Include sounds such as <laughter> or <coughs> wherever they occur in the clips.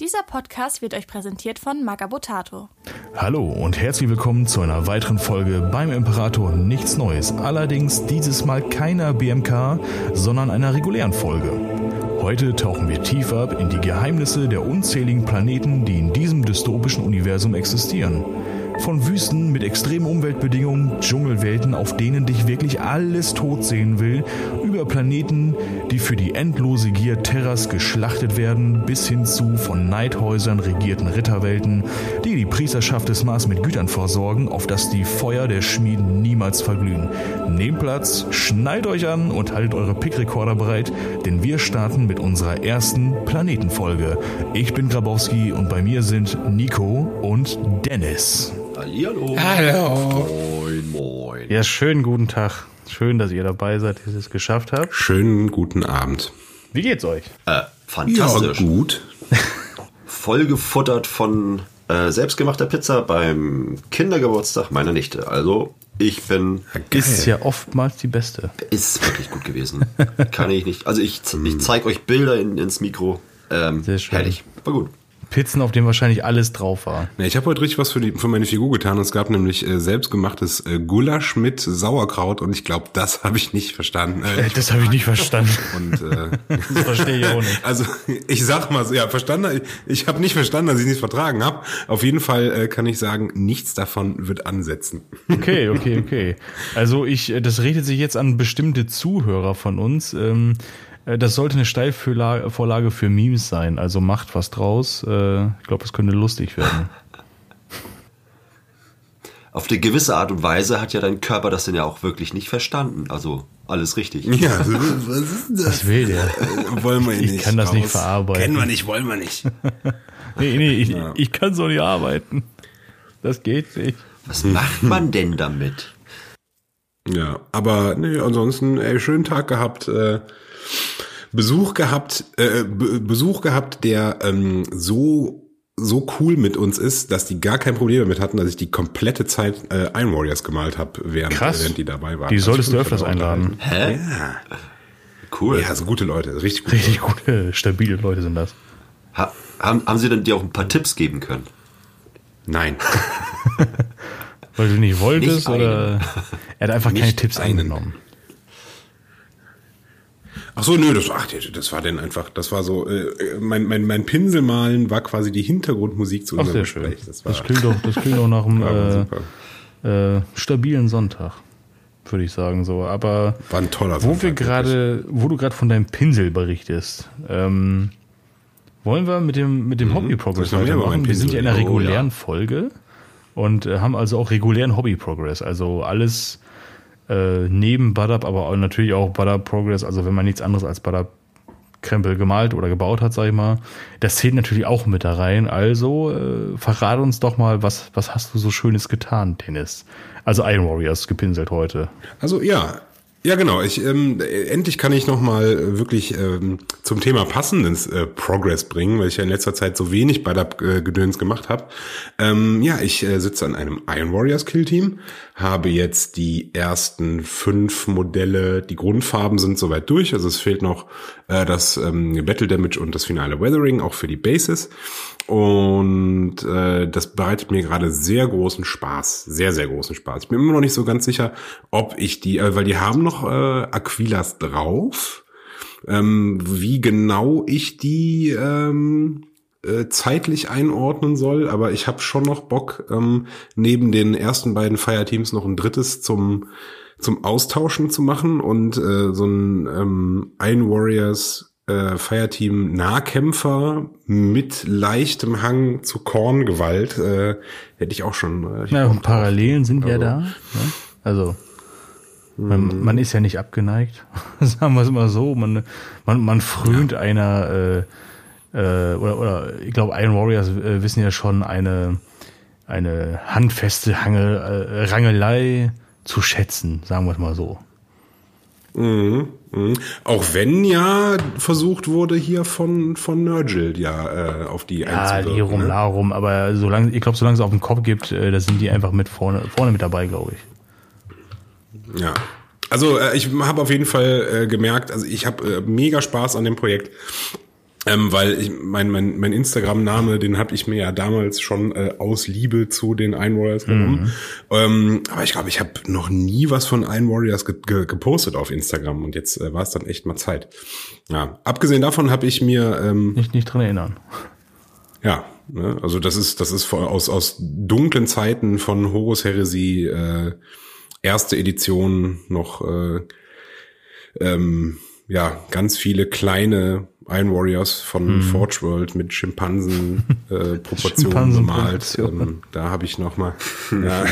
Dieser Podcast wird euch präsentiert von Magabotato. Hallo und herzlich willkommen zu einer weiteren Folge beim Imperator Nichts Neues. Allerdings dieses Mal keiner BMK, sondern einer regulären Folge. Heute tauchen wir tief ab in die Geheimnisse der unzähligen Planeten, die in diesem dystopischen Universum existieren. Von Wüsten mit extremen Umweltbedingungen, Dschungelwelten, auf denen dich wirklich alles tot sehen will, über Planeten, die für die endlose Gier Terras geschlachtet werden, bis hin zu von Neidhäusern regierten Ritterwelten, die die Priesterschaft des Mars mit Gütern versorgen, auf dass die Feuer der Schmieden niemals verglühen. Nehmt Platz, schnallt euch an und haltet eure Pickrekorder bereit, denn wir starten mit unserer ersten Planetenfolge. Ich bin Grabowski und bei mir sind Nico und Dennis. Hallihallo. Hallo. Moin, moin. Ja, schönen guten Tag. Schön, dass ihr dabei seid, dass ihr es geschafft habt. Schönen guten Abend. Wie geht's euch? Äh, fantastisch. gut. <laughs> Voll gefuttert von äh, selbstgemachter Pizza beim Kindergeburtstag meiner Nichte. Also, ich bin. Ist ja oftmals die beste. Ist wirklich gut gewesen. <laughs> Kann ich nicht. Also, ich, ich zeige euch Bilder in, ins Mikro. Ähm, Sehr schön. Herrlich. War gut. Pizzen, auf denen wahrscheinlich alles drauf war. Ja, ich habe heute richtig was für, die, für meine Figur getan. Es gab nämlich äh, selbstgemachtes äh, Gulasch mit Sauerkraut und ich glaube, das habe ich nicht verstanden. Äh, ich Das habe ich nicht verstanden. <laughs> und äh, <laughs> Das verstehe ich auch nicht. also ich sag mal so, ja, verstanden. Ich habe nicht verstanden, dass ich nicht vertragen habe. Auf jeden Fall äh, kann ich sagen, nichts davon wird ansetzen. Okay, okay, <laughs> okay. Also ich, äh, das redet sich jetzt an bestimmte Zuhörer von uns. Ähm, äh, Das sollte eine Steilvorlage für Memes sein. Also macht was draus. Äh, Ich glaube, das könnte lustig werden. <laughs> Auf eine gewisse Art und Weise hat ja dein Körper das denn ja auch wirklich nicht verstanden. Also, alles richtig. Ja, <laughs> was ist denn das? Was will der? Äh, wollen wir Ich nicht. kann das nicht raus. verarbeiten. Kennen wir nicht, wollen wir nicht. <laughs> Nee, nee, ich, ich kann so nicht arbeiten. Das geht nicht. Was macht man denn damit? Ja, aber nee, ansonsten, ey, schönen Tag gehabt. Äh, Besuch gehabt, äh, Be Besuch gehabt, der ähm, so so cool mit uns ist, dass die gar kein Problem damit hatten, dass ich die komplette Zeit äh, Iron Warriors gemalt habe, während, Krass. während die dabei waren. Die Also solltest du öfters einladen. Hä? Ja. Cool. ja, so gute Leute, richtig gut. Richtig gute, stabile Leute sind das. Ha, haben, haben sie denn dir auch ein paar Tipps geben können? Nein, <laughs> Weil du nicht wolltest Nicht oder er hat einfach keine Nicht Tipps einen. angenommen. Ach so, nö, das war, ach, das war denn einfach, das war so, äh, mein, mein, mein Pinselmalen war quasi die Hintergrundmusik zu Ach, unserem schön. Gespräch. Das war, Das klingt doch, das klingt doch nach einem <laughs> äh, äh, stabilen Sonntag, würde ich sagen so. Aber War ein toller wo Sonntag, wir gerade, wo du gerade von deinem Pinsel berichtest, ähm, wollen wir mit dem mit dem Hobby Progress weitermachen? Wir sind ja in Pinsel reden? Oh, regulären ja. Folge und äh, haben also auch regulären Hobby Progress, also alles äh, neben Butter, aber natürlich auch Butter Progress, also wenn man nichts anderes als Butter Krempel gemalt oder gebaut hat, sag ich mal. Das zählt natürlich auch mit da rein. Also äh, verrate uns doch mal, was, was hast du so Schönes getan, Dennis? Also Iron Warriors gepinselt heute. Also ja, ja genau. Ich ähm, äh, endlich kann ich noch mal äh, wirklich ähm, zum Thema passendes äh, Progress bringen, weil ich ja in letzter Zeit so wenig bei der äh, Gedöns gemacht habe. Ähm, ja, ich äh, sitze an einem Iron Warriors Kill Team, habe jetzt die ersten fünf Modelle. Die Grundfarben sind soweit durch, also es fehlt noch äh, das ähm, Battle Damage und das finale Weathering auch für die Bases. Und äh, das bereitet mir gerade sehr großen Spaß, sehr, sehr großen Spaß. Ich bin immer noch nicht so ganz sicher, ob ich die, äh, weil die haben noch äh, Aquilas drauf, ähm, wie genau ich die ähm, äh, zeitlich einordnen soll, aber ich habe schon noch Bock, ähm, neben den ersten beiden Fireteams noch ein drittes zum zum Austauschen zu machen und äh, so ein ähm, Iron Warriors äh, Fireteam Nahkämpfer mit leichtem Hang zu Korngewalt äh, hätte ich auch schon. Äh, Ja, und. Parallelen sind ja Also- da. Ne? Also man, man ist ja nicht abgeneigt, <laughs> sagen wir es mal so. Man, man, man frönt einer, äh, äh, oder, oder ich glaube, Iron Warriors äh, wissen ja schon, eine, eine handfeste Hangel, äh, Rangelei zu schätzen, sagen wir es mal so. Mhm, mhm. Auch wenn ja versucht wurde, hier von, von Nurgle ja äh, auf die Ja, die rum, ne? la rum, aber solange, ich glaube, solange es auf den Kopf gibt, äh, da sind die einfach mit vorne, vorne mit dabei, glaube ich. Ja. Also äh, ich habe auf jeden Fall äh, gemerkt, also ich habe äh, mega Spaß an dem Projekt. Ähm, weil ich, mein, mein, mein Instagram-Name, den habe ich mir ja damals schon äh, aus Liebe zu den Iron Warriors genommen. Mhm. Ähm, aber ich glaube, ich habe noch nie was von Iron Warriors ge ge gepostet auf Instagram und jetzt äh, war es dann echt mal Zeit. Ja, abgesehen davon habe ich mir ähm, nicht nicht dran erinnern. Ja, ne, also das ist das ist von, aus aus dunklen Zeiten von Horus Heresie äh, erste Edition noch äh, ähm, ja ganz viele kleine Iron Warriors von hm. Forge World mit Schimpansen <laughs> äh, Proportionen gemalt. Ähm, da habe ich noch mal. ja,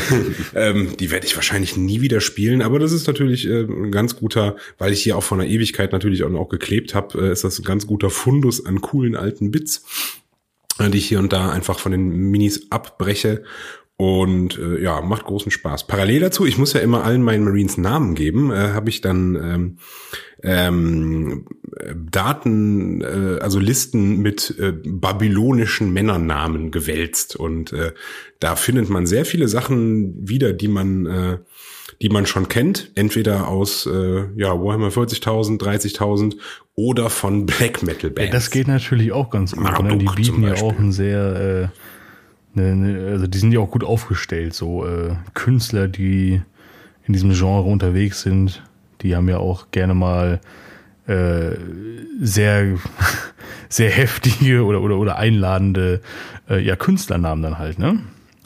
ähm, die werde ich wahrscheinlich nie wieder spielen, aber das ist natürlich äh, ein ganz guter, weil ich hier auch von der Ewigkeit natürlich auch, auch geklebt habe, äh, ist das ein ganz guter Fundus an coolen alten Bits, äh, die ich hier und da einfach von den Minis abbreche und äh, ja, macht großen Spaß. Parallel dazu, ich muss ja immer allen meinen Marines Namen geben, äh, habe ich dann ähm, ähm, Daten, äh, also Listen mit äh, babylonischen Männernamen gewälzt. Und äh, da findet man sehr viele Sachen wieder, die man, äh, die man schon kennt. Entweder aus äh, ja, Warhammer 40.000, 30.000 oder von Black Metal Bands. Ja, das geht natürlich auch ganz gut. Ne? Die bieten ja auch ein sehr... Ne, ne, also die sind ja auch gut aufgestellt, so äh, Künstler, die in diesem Genre unterwegs sind, die haben ja auch gerne mal äh, sehr <laughs> sehr heftige oder oder oder einladende äh, ja Künstlernamen dann halt, ne?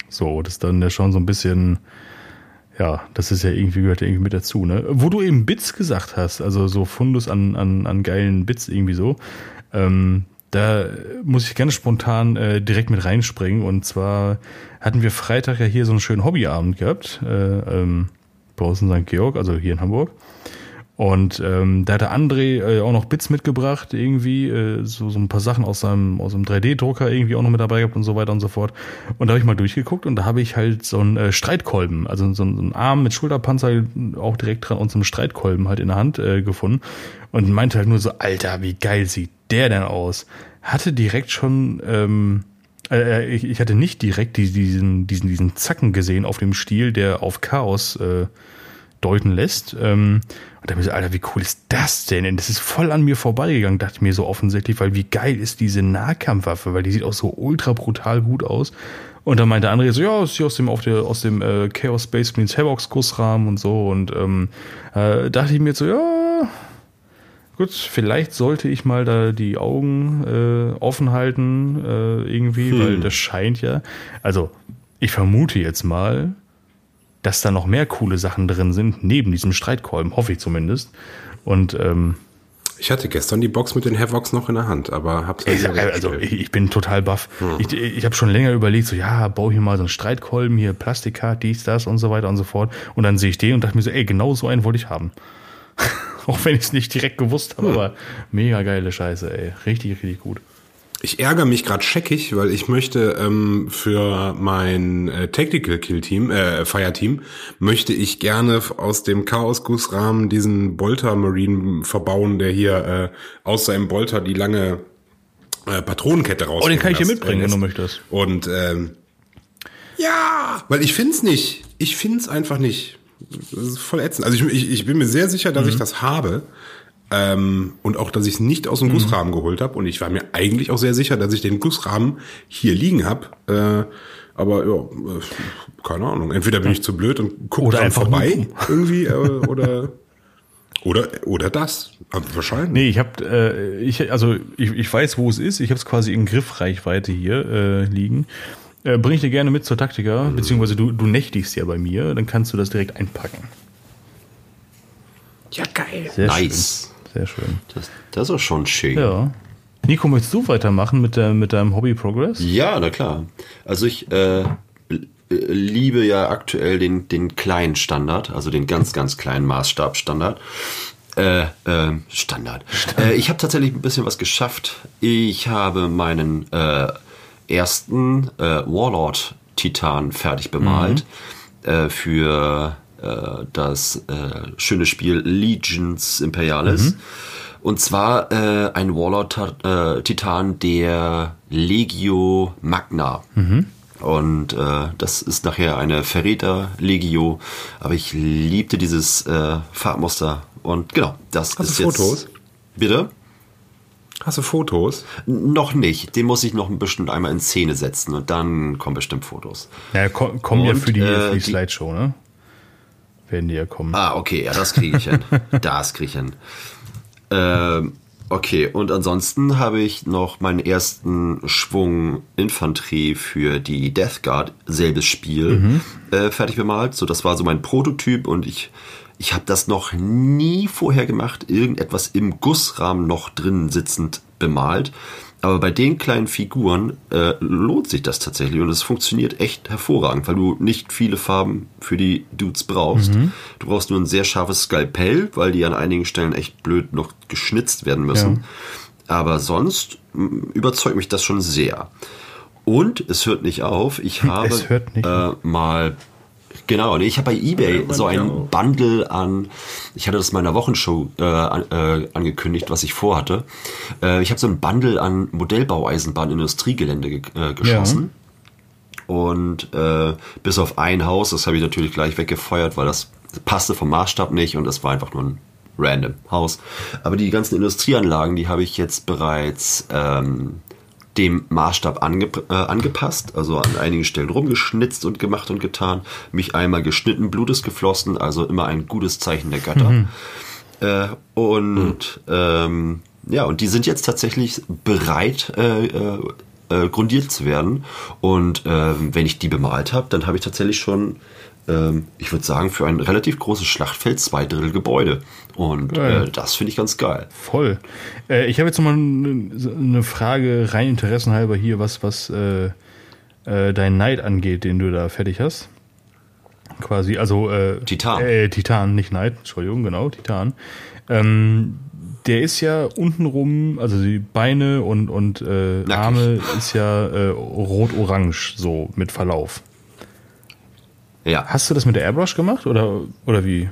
So, das ist dann ja schon so ein bisschen ja, das ist ja irgendwie gehört ja irgendwie mit dazu, ne? Wo du eben Bits gesagt hast, also so Fundus an an an geilen Bits irgendwie so. Ähm, da muss ich ganz spontan äh, direkt mit reinspringen. Und zwar hatten wir Freitag ja hier so einen schönen Hobbyabend gehabt, äh, ähm, bei uns in St. Georg, also hier in Hamburg. Und ähm, da hatte André äh, auch noch Bits mitgebracht, irgendwie, äh, so, so ein paar Sachen aus seinem, aus einem 3D-Drucker irgendwie auch noch mit dabei gehabt und so weiter und so fort. Und da habe ich mal durchgeguckt und da habe ich halt so einen äh, Streitkolben, also so, so einen Arm mit Schulterpanzer auch direkt dran und so einen Streitkolben halt in der Hand äh, gefunden. Und meinte halt nur so, Alter, wie geil sieht der denn aus? Hatte direkt schon, ähm, äh, ich, ich hatte nicht direkt die, diesen, diesen, diesen Zacken gesehen auf dem Stiel, der auf Chaos äh, deuten lässt. Ähm, und da bin ich so, Alter, wie cool ist das denn? Und das ist voll an mir vorbeigegangen, dachte ich mir so offensichtlich, weil wie geil ist diese Nahkampfwaffe, weil die sieht auch so ultra brutal gut aus. Und dann meinte André so, ja, ist hier aus dem, auf der, aus dem äh, Chaos Space Marines Havocs Gussrahmen und so. Und ähm, äh, dachte ich mir so, ja, gut, vielleicht sollte ich mal da die Augen äh, offen halten, äh, irgendwie, hm. weil das scheint ja. Also, ich vermute jetzt mal, dass da noch mehr coole Sachen drin sind, neben diesem Streitkolben, hoffe ich zumindest. Und ähm, ich hatte gestern die Box mit den Havocs noch in der Hand, aber hab's halt ich, Also ich, ich, bin total baff. Hm. Ich, ich habe schon länger überlegt, so ja, baue hier mal so einen Streitkolben, hier Plastikkart, dies, das und so weiter und so fort. Und dann sehe ich den und dachte mir so, ey, genau so einen wollte ich haben. <laughs> Auch wenn ich es nicht direkt gewusst habe, hm. aber mega geile Scheiße, ey. Richtig, richtig gut. Ich ärgere mich gerade scheckig, weil ich möchte ähm, für mein äh, Tactical Kill Team, äh, Fire Team, möchte ich gerne aus dem Chaos Gussrahmen diesen Bolter Marine verbauen, der hier äh, aus seinem Bolter die lange äh, Patronenkette raus. Oh, den kann ich dir mitbringen, wenn du möchtest. Und ähm, ja, weil ich find's nicht. Ich find's einfach nicht. Das ist voll ätzend. Also ich, ich, ich bin mir sehr sicher, dass mhm. ich das habe. Ähm, und auch, dass ich es nicht aus dem mhm. Gussrahmen geholt habe. Und ich war mir eigentlich auch sehr sicher, dass ich den Gussrahmen hier liegen habe. Äh, aber ja, äh, keine Ahnung. Entweder bin ich zu blöd und gucke dran vorbei <laughs> irgendwie äh, oder oder oder das wahrscheinlich. Nee, ich habe äh, ich also ich, ich weiß, wo es ist. Ich habe es quasi in Griffreichweite hier äh, liegen. Äh, bring ich dir gerne mit zur Taktika, mhm. beziehungsweise du du nächtigst ja bei mir, dann kannst du das direkt einpacken. Ja geil. Sehr nice. Schön. Sehr schön. Das, das ist auch schon schön. Ja. Nico, möchtest du weitermachen mit, der, mit deinem Hobby Progress? Ja, na klar. Also ich äh, liebe ja aktuell den, den kleinen Standard, also den ganz, ganz kleinen Maßstabstandard. Äh, äh, Standard. Äh, ich habe tatsächlich ein bisschen was geschafft. Ich habe meinen äh, ersten äh, Warlord Titan fertig bemalt mhm. äh, für äh, das äh, schöne Spiel Legions Imperialis. Mhm. Und zwar äh, ein Warlord-Titan äh, der Legio Magna. Mhm. Und äh, das ist nachher eine Verräter-Legio. Aber ich liebte dieses äh, Farbmuster. Und genau, das Hast ist du Fotos? Bitte? Hast du Fotos? Noch nicht. Den muss ich noch bestimmt einmal in Szene setzen und dann kommen bestimmt Fotos. Ja, ko kommen ja für die, äh, für die- Slideshow, ne? Werden die ja kommen. Ah, okay, ja, das kriege ich hin. <laughs> Das kriege ich hin. Ähm, okay, und ansonsten habe ich noch meinen ersten Schwung Infanterie für die Death Guard, selbes Spiel, äh, fertig bemalt. So, das war so mein Prototyp und ich, ich habe das noch nie vorher gemacht, irgendetwas im Gussrahmen noch drin sitzend bemalt. Aber bei den kleinen Figuren äh, lohnt sich das tatsächlich und es funktioniert echt hervorragend, weil du nicht viele Farben für die Dudes brauchst. Du brauchst nur ein sehr scharfes Skalpell, weil die an einigen Stellen echt blöd noch geschnitzt werden müssen. Aber sonst m, überzeugt mich das schon sehr. Und es hört nicht auf. Ich <laughs> habe Es hört nicht äh, mal Genau, ich habe bei eBay so ein Bundle an, ich hatte das in meiner Wochenshow äh, an, äh, angekündigt, was ich vorhatte. Äh, ich habe so ein Bundle an Modellbaueisenbahn-Industriegelände ge äh, geschossen. Und äh, bis auf ein Haus, das habe ich natürlich gleich weggefeuert, weil das passte vom Maßstab nicht und es war einfach nur ein random Haus. Aber die ganzen Industrieanlagen, die habe ich jetzt bereits ähm, dem Maßstab ange äh, angepasst, also an einigen Stellen rumgeschnitzt und gemacht und getan, mich einmal geschnitten, Blut ist geflossen, also immer ein gutes Zeichen der Götter. Äh, und ähm, ja, und die sind jetzt tatsächlich bereit, äh, äh, äh, grundiert zu werden. Und ähm, wenn ich die bemalt habe, dann habe ich tatsächlich schon, ähm, ich würde sagen, für ein relativ großes Schlachtfeld zwei Drittel Gebäude. Und äh, das finde ich ganz geil. Voll. Äh, ich habe jetzt nochmal eine Frage rein interessenhalber hier, was, was äh, äh, dein Neid angeht, den du da fertig hast. Quasi, also äh, Titan. Äh, Titan, nicht Neid, Entschuldigung, genau, Titan. Ähm, der ist ja untenrum, also die Beine und, und. Arme ist ja rot-orange, so mit Verlauf. Ja. Hast du das mit der Airbrush gemacht oder, oder wie?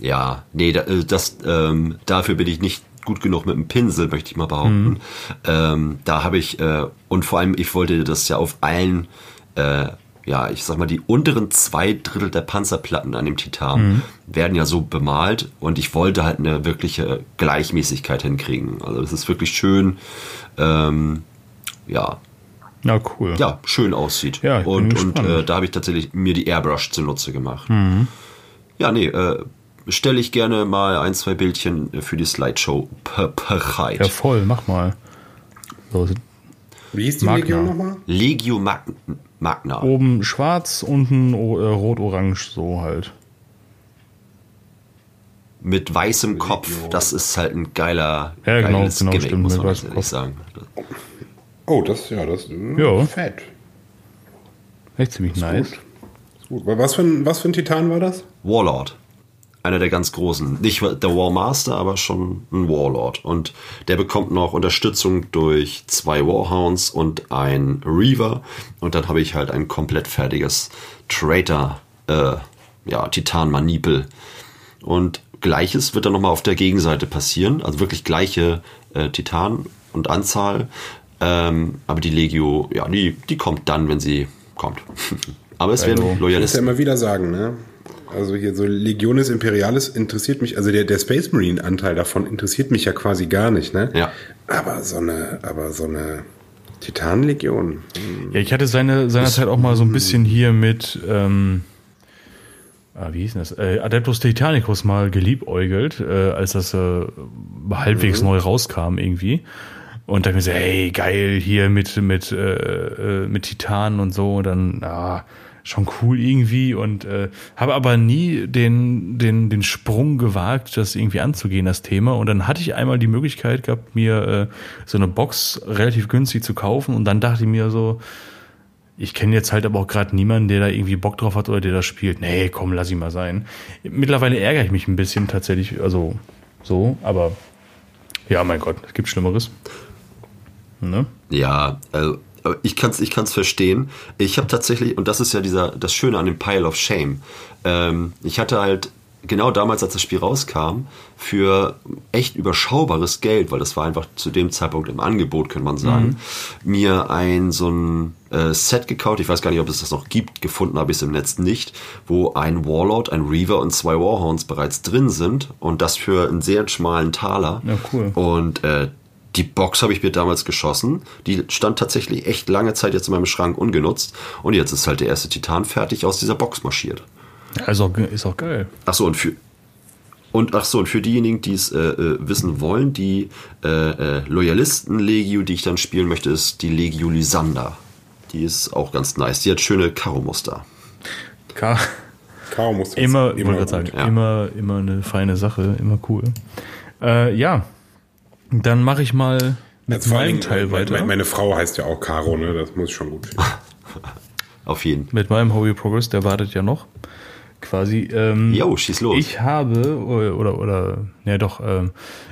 Ja, nee, da, äh, das, ähm, dafür bin ich nicht gut genug mit dem Pinsel, möchte ich mal behaupten. Ähm, da habe ich, äh, und vor allem, ich wollte das ja auf allen, äh, ja, ich sag mal, die unteren zwei Drittel der Panzerplatten an dem Titan werden ja so bemalt und ich wollte halt eine wirkliche Gleichmäßigkeit hinkriegen. Also das ist wirklich schön, ähm, ja, Na cool. ja, schön aussieht. Ja, ich bin und und äh, da habe ich tatsächlich mir die Airbrush zunutze gemacht. Ja, nee, äh, stelle ich gerne mal ein, zwei Bildchen für die Slideshow per- bereit. Ja, voll, mach mal. So, Wie hieß die Magna. Legion nochmal? Legio Mag Magna. oben schwarz, unten äh, rot-orange, so halt. Mit weißem Kopf. Das ist halt ein geiler, Ja, genau, geiles genau, Gimmick, stimmt, muss man ganz ehrlich Kopf. sagen. Oh, das, ja, das äh, Ja. fett. Echt ziemlich nice. Gut. Ist gut. Was für, ein, was für ein Titan war das? Warlord. Einer der ganz großen. Nicht der Warmaster, aber schon ein Warlord. Und der bekommt noch Unterstützung durch zwei Warhounds und ein Reaver. Und dann habe ich halt ein komplett fertiges Traitor, äh, ja, Titan-Manipel. Und gleiches wird dann nochmal auf der Gegenseite passieren. Also wirklich gleiche äh, Titan und Anzahl. Ähm, aber die Legio, ja, die, die kommt dann, wenn sie kommt. <laughs> aber es Also, werden Ich muss ja Loyalisten. immer wieder sagen, ne? Also hier so Legionis Imperialis interessiert mich, also der, der Space Marine Anteil davon interessiert mich ja quasi gar nicht, ne? Ja. Aber so eine, aber so eine Titanlegion. Ja, ich hatte seine, seinerzeit auch mal so ein bisschen hier mit, ähm, ah, wie hieß denn das? Äh, Adeptus Titanicus mal geliebäugelt, äh, als das äh, halbwegs neu rauskam irgendwie. Und da hab ich mir so, hey, geil, hier mit, mit, äh, äh, mit Titan und so. Und dann, ah, schon cool irgendwie. Und äh, habe aber nie den, den, den Sprung gewagt, das irgendwie anzugehen, das Thema. Und dann hatte ich einmal die Möglichkeit gehabt, mir äh, so eine Box relativ günstig zu kaufen. Und dann dachte ich mir so, ich kenne jetzt halt aber auch gerade niemanden, der da irgendwie Bock drauf hat oder der das spielt. Nee, komm, lass ihn mal sein. Mittlerweile ärgere ich mich ein bisschen tatsächlich, also so, aber ja, mein Gott, es gibt Schlimmeres. Ne? Ja, also, ich kann es ich kann's verstehen. Ich habe tatsächlich, und das ist ja dieser, das Schöne an dem Pile of Shame, ähm, ich hatte halt genau damals, als das Spiel rauskam, für echt überschaubares Geld, weil das war einfach zu dem Zeitpunkt im Angebot, könnte man sagen, mir ein so ein äh, Set gekauft, ich weiß gar nicht, ob es das noch gibt, gefunden habe ich es im Netz nicht, wo ein Warlord, ein Reaver und zwei Warhounds bereits drin sind und das für einen sehr schmalen Taler. Ja, cool. Und äh, die Box habe ich mir damals geschossen. Die stand tatsächlich echt lange Zeit jetzt in meinem Schrank ungenutzt. Und jetzt ist halt der erste Titan fertig aus dieser Box marschiert. Also ist auch geil. Ach so, und für, und ach so, und für diejenigen, die es äh, äh, wissen wollen, die äh, äh, Loyalisten-Legio, die ich dann spielen möchte, ist die Legio Lysander. Die ist auch ganz nice. Die hat schöne Karo-Muster. Ka Karo das immer, immer sagen, ja. immer, immer eine feine Sache, immer cool. Äh, ja, dann mache ich mal mit Also meinem Teil äh, weiter. Meine, meine Frau heißt ja auch Caro, ne? Das muss ich schon gut finden. <laughs> Auf jeden. mit meinem Hobby Progress, der wartet ja noch. Quasi. Ähm, Jo, schieß los. Ich habe, oder, oder, oder ja doch, ähm,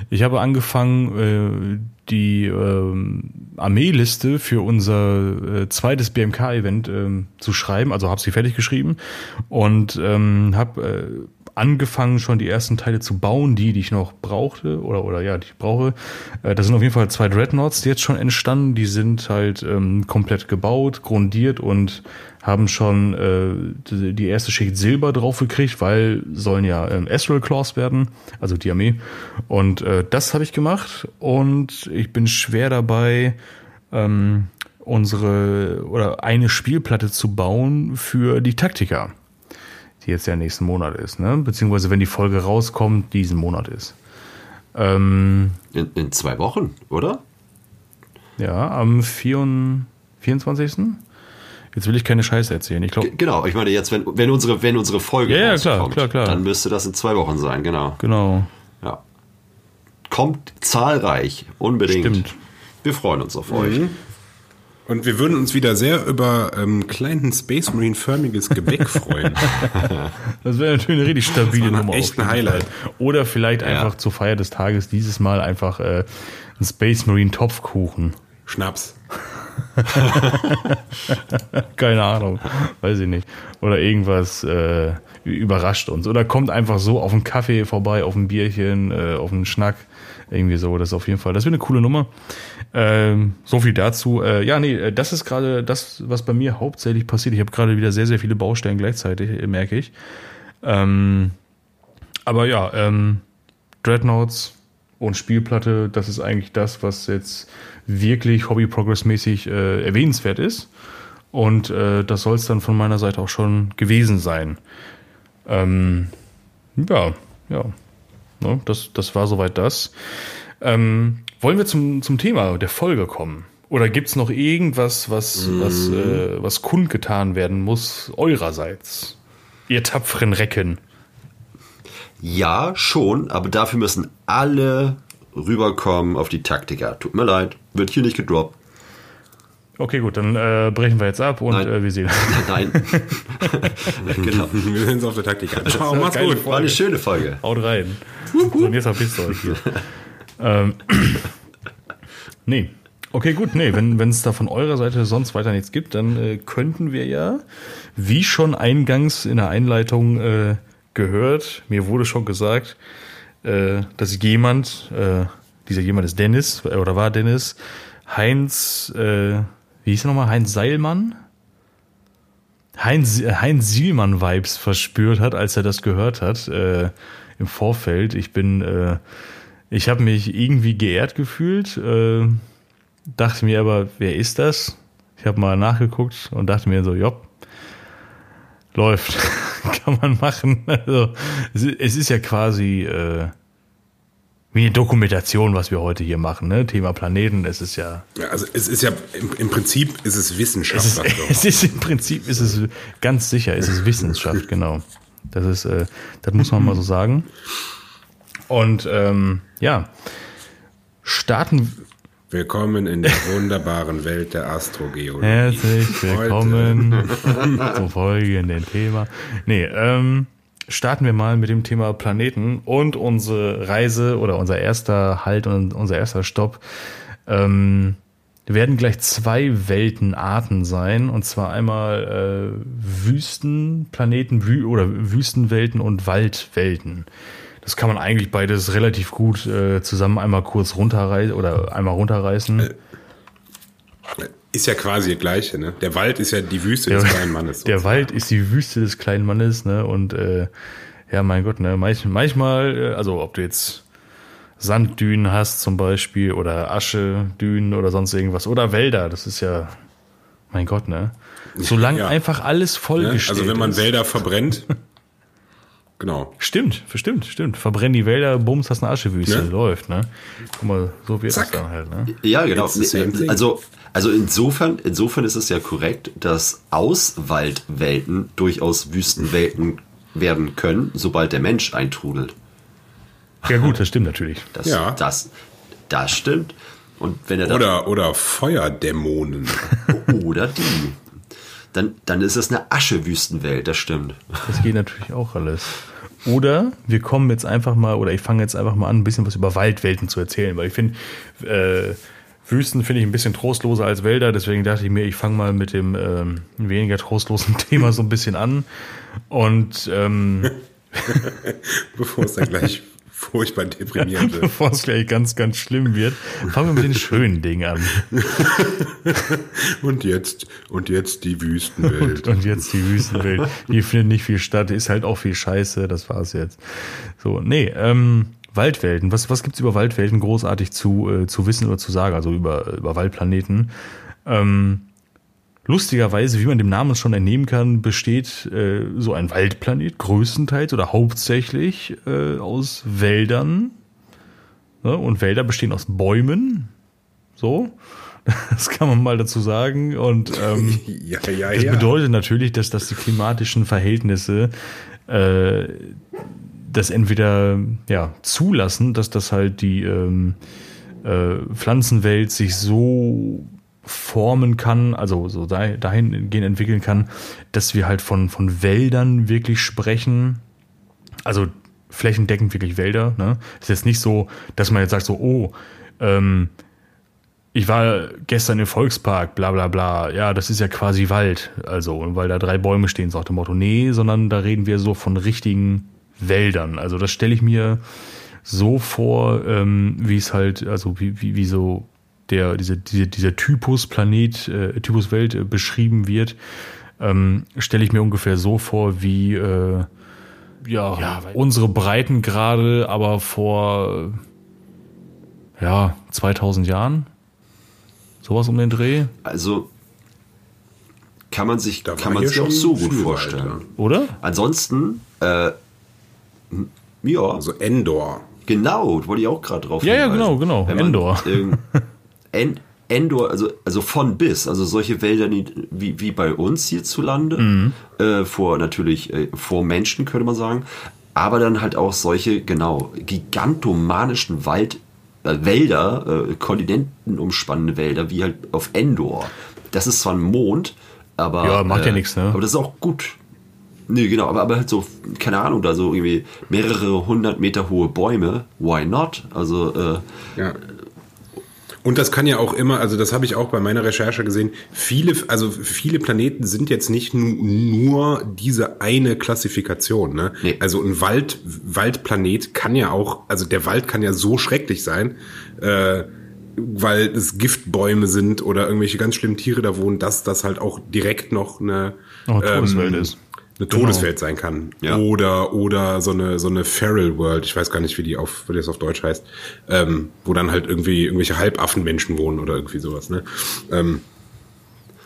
ich habe angefangen, äh, die ähm, Armeeliste für unser äh, zweites BMK-Event ähm, zu schreiben, also habe sie fertig geschrieben und ähm, habe äh, angefangen, schon die ersten Teile zu bauen, die, die ich noch brauchte, oder, oder ja, die ich brauche. Äh, da sind auf jeden Fall zwei Dreadnoughts, die jetzt schon entstanden, die sind halt ähm, komplett gebaut, grundiert und haben schon äh, die, erste Schicht Silber drauf gekriegt, weil sollen ja ähm, Astral Claws werden, also die Armee. Und äh, das habe ich gemacht und ich bin schwer dabei, ähm, unsere oder eine Spielplatte zu bauen für die Taktika, die jetzt ja nächsten Monat ist, ne? Beziehungsweise wenn die Folge rauskommt, diesen Monat ist. Ähm, In, in zwei Wochen, oder? ja, am 4, 24. Jetzt will ich keine Scheiße erzählen. Ich glaube, genau, ich meine jetzt, wenn, wenn, unsere, wenn unsere Folge Ja, ja, klar, rauskommt, klar, klar. dann müsste das in zwei Wochen sein, genau. genau. Ja. Kommt zahlreich, unbedingt. Stimmt. Wir freuen uns auf euch. Und wir würden uns wieder sehr über ähm, kleinen Space Marine förmiges <laughs> Gebäck freuen. Das wäre natürlich eine richtig stabile Nummer. echt ein Highlight. Fall. Oder vielleicht einfach zur Feier des Tages dieses Mal einfach äh, ein Space Marine Topfkuchen. Schnaps. <laughs> Keine Ahnung, weiß ich nicht. Oder irgendwas äh, überrascht uns. Oder kommt einfach so auf einen Kaffee vorbei, auf ein Bierchen, äh, auf einen Schnack. Irgendwie so. Das ist auf jeden Fall. Das wäre eine coole Nummer. Ähm, so viel dazu. Äh, ja, nee, äh, das ist gerade das, was bei mir hauptsächlich passiert. Ich habe gerade wieder sehr, sehr viele Baustellen gleichzeitig, äh, merke ich. Ähm, aber ja, ähm, Dreadnoughts und Spielplatte, das ist eigentlich das, was jetzt wirklich Hobby-Progress-mäßig äh, erwähnenswert ist. Und äh, das soll es dann von meiner Seite auch schon gewesen sein. Ähm, ja, ja. Ne, das, das war soweit das. Ähm, wollen wir zum, zum Thema der Folge kommen? Oder gibt es noch irgendwas, was, was, äh, was kundgetan werden muss, eurerseits? Ihr tapferen Recken. Ja, schon, aber dafür müssen alle rüberkommen auf die Taktika. Tut mir leid, wird hier nicht gedroppt. Okay, gut, dann äh, brechen wir jetzt ab und äh, wir sehen. <laughs> Nein. <laughs> genau. Wir sind auf der Taktik. Ciao, mach's gut. War eine schöne Folge. Haut rein. So, und jetzt verpisst ihr euch hier. <laughs> ähm, <coughs> nee. Okay, gut, nee, wenn es da von eurer Seite sonst weiter nichts gibt, dann äh, könnten wir ja, wie schon eingangs in der Einleitung äh, gehört, mir wurde schon gesagt, äh, dass jemand, äh, dieser jemand ist Dennis, äh, oder war Dennis, Heinz, äh, wie hieß er nochmal, Heinz Seilmann? Heinz, Heinz Sielmann-Vibes verspürt hat, als er das gehört hat äh, im Vorfeld. Ich bin, äh, ich habe mich irgendwie geehrt gefühlt, äh, dachte mir aber, wer ist das? Ich habe mal nachgeguckt und dachte mir so, jopp, läuft, <laughs> kann man machen. Also, es ist- es ja quasi äh, wie eine Dokumentation, was wir heute hier machen. Ne? Thema Planeten, es ist ja Ja, also es ist ja, im, im Prinzip ist es Wissenschaft. es ist, <laughs> es ist im Prinzip, ist es ganz sicher, es ist Wissenschaft, <laughs> genau. Das ist, äh, das muss man mal so sagen. Und ähm, ja, starten Willkommen in der wunderbaren Welt der Astrogeologie. herzlich willkommen <laughs> zum folgenden Thema. Nee, ähm, starten wir mal mit dem Thema Planeten und unsere Reise oder unser erster Halt und unser erster Stopp. Ähm, werden gleich zwei Weltenarten sein, und zwar einmal äh, Wüstenplaneten Wü oder Wüstenwelten und Waldwelten. Das kann man eigentlich beides relativ gut äh, zusammen einmal kurz runterreißen oder einmal runterreißen. Ist ja quasi das Gleiche, ne? Der Wald ist ja die Wüste des kleinen Mannes. <laughs> Der sozusagen. Wald ist die Wüste des kleinen Mannes, ne? Und äh, ja, mein Gott, ne? Manch, manchmal, äh, also ob du jetzt Sanddünen hast zum Beispiel oder Aschedünen oder sonst irgendwas oder Wälder. Das ist ja, mein Gott, ne? Solange Ja. einfach alles vollgestellt Also wenn man ist. Wälder verbrennt, <laughs> genau. Stimmt, stimmt, stimmt. Verbrenn die Wälder, bums, hast eine Aschewüste. Ne? Läuft, ne? Guck mal, so wird Zack. das dann halt, ne? Ja, genau. Thing. Also, also insofern, insofern ist es ja korrekt, dass Auswaldwelten durchaus Wüstenwelten werden können, sobald der Mensch eintrudelt. Ja gut, das stimmt natürlich. Das, Ja. das, das stimmt. Und wenn er dann, Oder, oder Feuerdämonen. <laughs> oder die, dann, dann ist es eine Aschewüstenwelt, das stimmt. Das geht natürlich auch alles. Oder wir kommen jetzt einfach mal, oder ich fange jetzt einfach mal an, ein bisschen was über Waldwelten zu erzählen, weil ich finde, äh, Wüsten finde ich ein bisschen trostloser als Wälder, deswegen dachte ich mir, ich fange mal mit dem ähm, weniger trostlosen <laughs> Thema so ein bisschen an. Und ähm, bevor es dann gleich furchtbar deprimierend <laughs> wird. bevor es gleich ganz, ganz schlimm wird, fangen wir mit den <laughs> schönen Dingen an. Und jetzt, und jetzt die Wüstenwelt. <laughs> Und jetzt die Wüstenwelt. Die findet nicht viel statt, ist halt auch viel Scheiße, das war's jetzt. So, nee, ähm, Waldwelten. Was, was gibt's über Waldwelten großartig zu, äh, zu wissen oder zu sagen, also über, über Waldplaneten? Ähm, lustigerweise, wie man dem Namen schon entnehmen kann, besteht äh, so ein Waldplanet größtenteils oder hauptsächlich äh, aus Wäldern. Ne? Und Wälder bestehen aus Bäumen. So. <laughs> Das kann man mal dazu sagen. Und ähm, <laughs> ja, ja, das ja. bedeutet natürlich, dass, dass die klimatischen Verhältnisse äh, das entweder ja, zulassen, dass das halt die ähm, äh, Pflanzenwelt sich so formen kann, also so da- dahingehend entwickeln kann, dass wir halt von, von Wäldern wirklich sprechen. Also flächendeckend wirklich Wälder. Ne? Ist jetzt nicht so, dass man jetzt sagt so, oh, ähm, ich war gestern im Volkspark, bla bla bla. Ja, das ist ja quasi Wald. Also, weil da drei Bäume stehen, sagt dem Motto. Nee, sondern da reden wir so von richtigen Wäldern. Also, das stelle ich mir so vor, ähm, wie es halt, also wie, wie, wie so der, diese, diese, dieser Typus Planet, äh, Typus Welt äh, beschrieben wird, ähm, stelle ich mir ungefähr so vor, wie äh, ja, unsere Breitengrade, aber vor äh, ja, 2000 Jahren. Sowas um den Dreh, Also kann man sich, Da kann man sich auch so gut vorstellen. weiter. oder? Ansonsten, äh, ja, Also Endor. genau, wollte ich auch gerade drauf Ja, ja, genau, genau, Wenn man Endor. <laughs> Endor, also, also von bis, also solche Wälder wie, wie bei uns hierzulande, Mhm. äh, vor natürlich äh, vor Menschen, könnte man sagen, aber dann halt auch solche, genau, gigantomanischen Wald, äh, Wälder, äh, kontinentenumspannende Wälder, wie halt auf Endor. Das ist zwar ein Mond, aber. Ja, macht ja äh, nix, ne? Aber das ist auch gut. Nee, genau, aber, aber halt so, keine Ahnung, da so irgendwie mehrere hundert Meter hohe Bäume, why not? Also, äh, Ja. Und das kann ja auch immer, also das habe ich auch bei meiner Recherche gesehen, viele, also viele Planeten sind jetzt nicht nu- nur diese eine Klassifikation. Ne? Nee. Also ein Wald, Waldplanet kann ja auch, also der Wald kann ja so schrecklich sein, äh, weil es Giftbäume sind oder irgendwelche ganz schlimmen Tiere da wohnen, dass das halt auch direkt noch eine, Todeswelt ähm, ist. Eine Todeswelt sein kann. Ja. Oder, oder so eine, so eine Feral World, ich weiß gar nicht, wie die auf, wie das auf Deutsch heißt, ähm, wo dann halt irgendwie irgendwelche Halbaffenmenschen wohnen oder irgendwie sowas, ne? Ähm,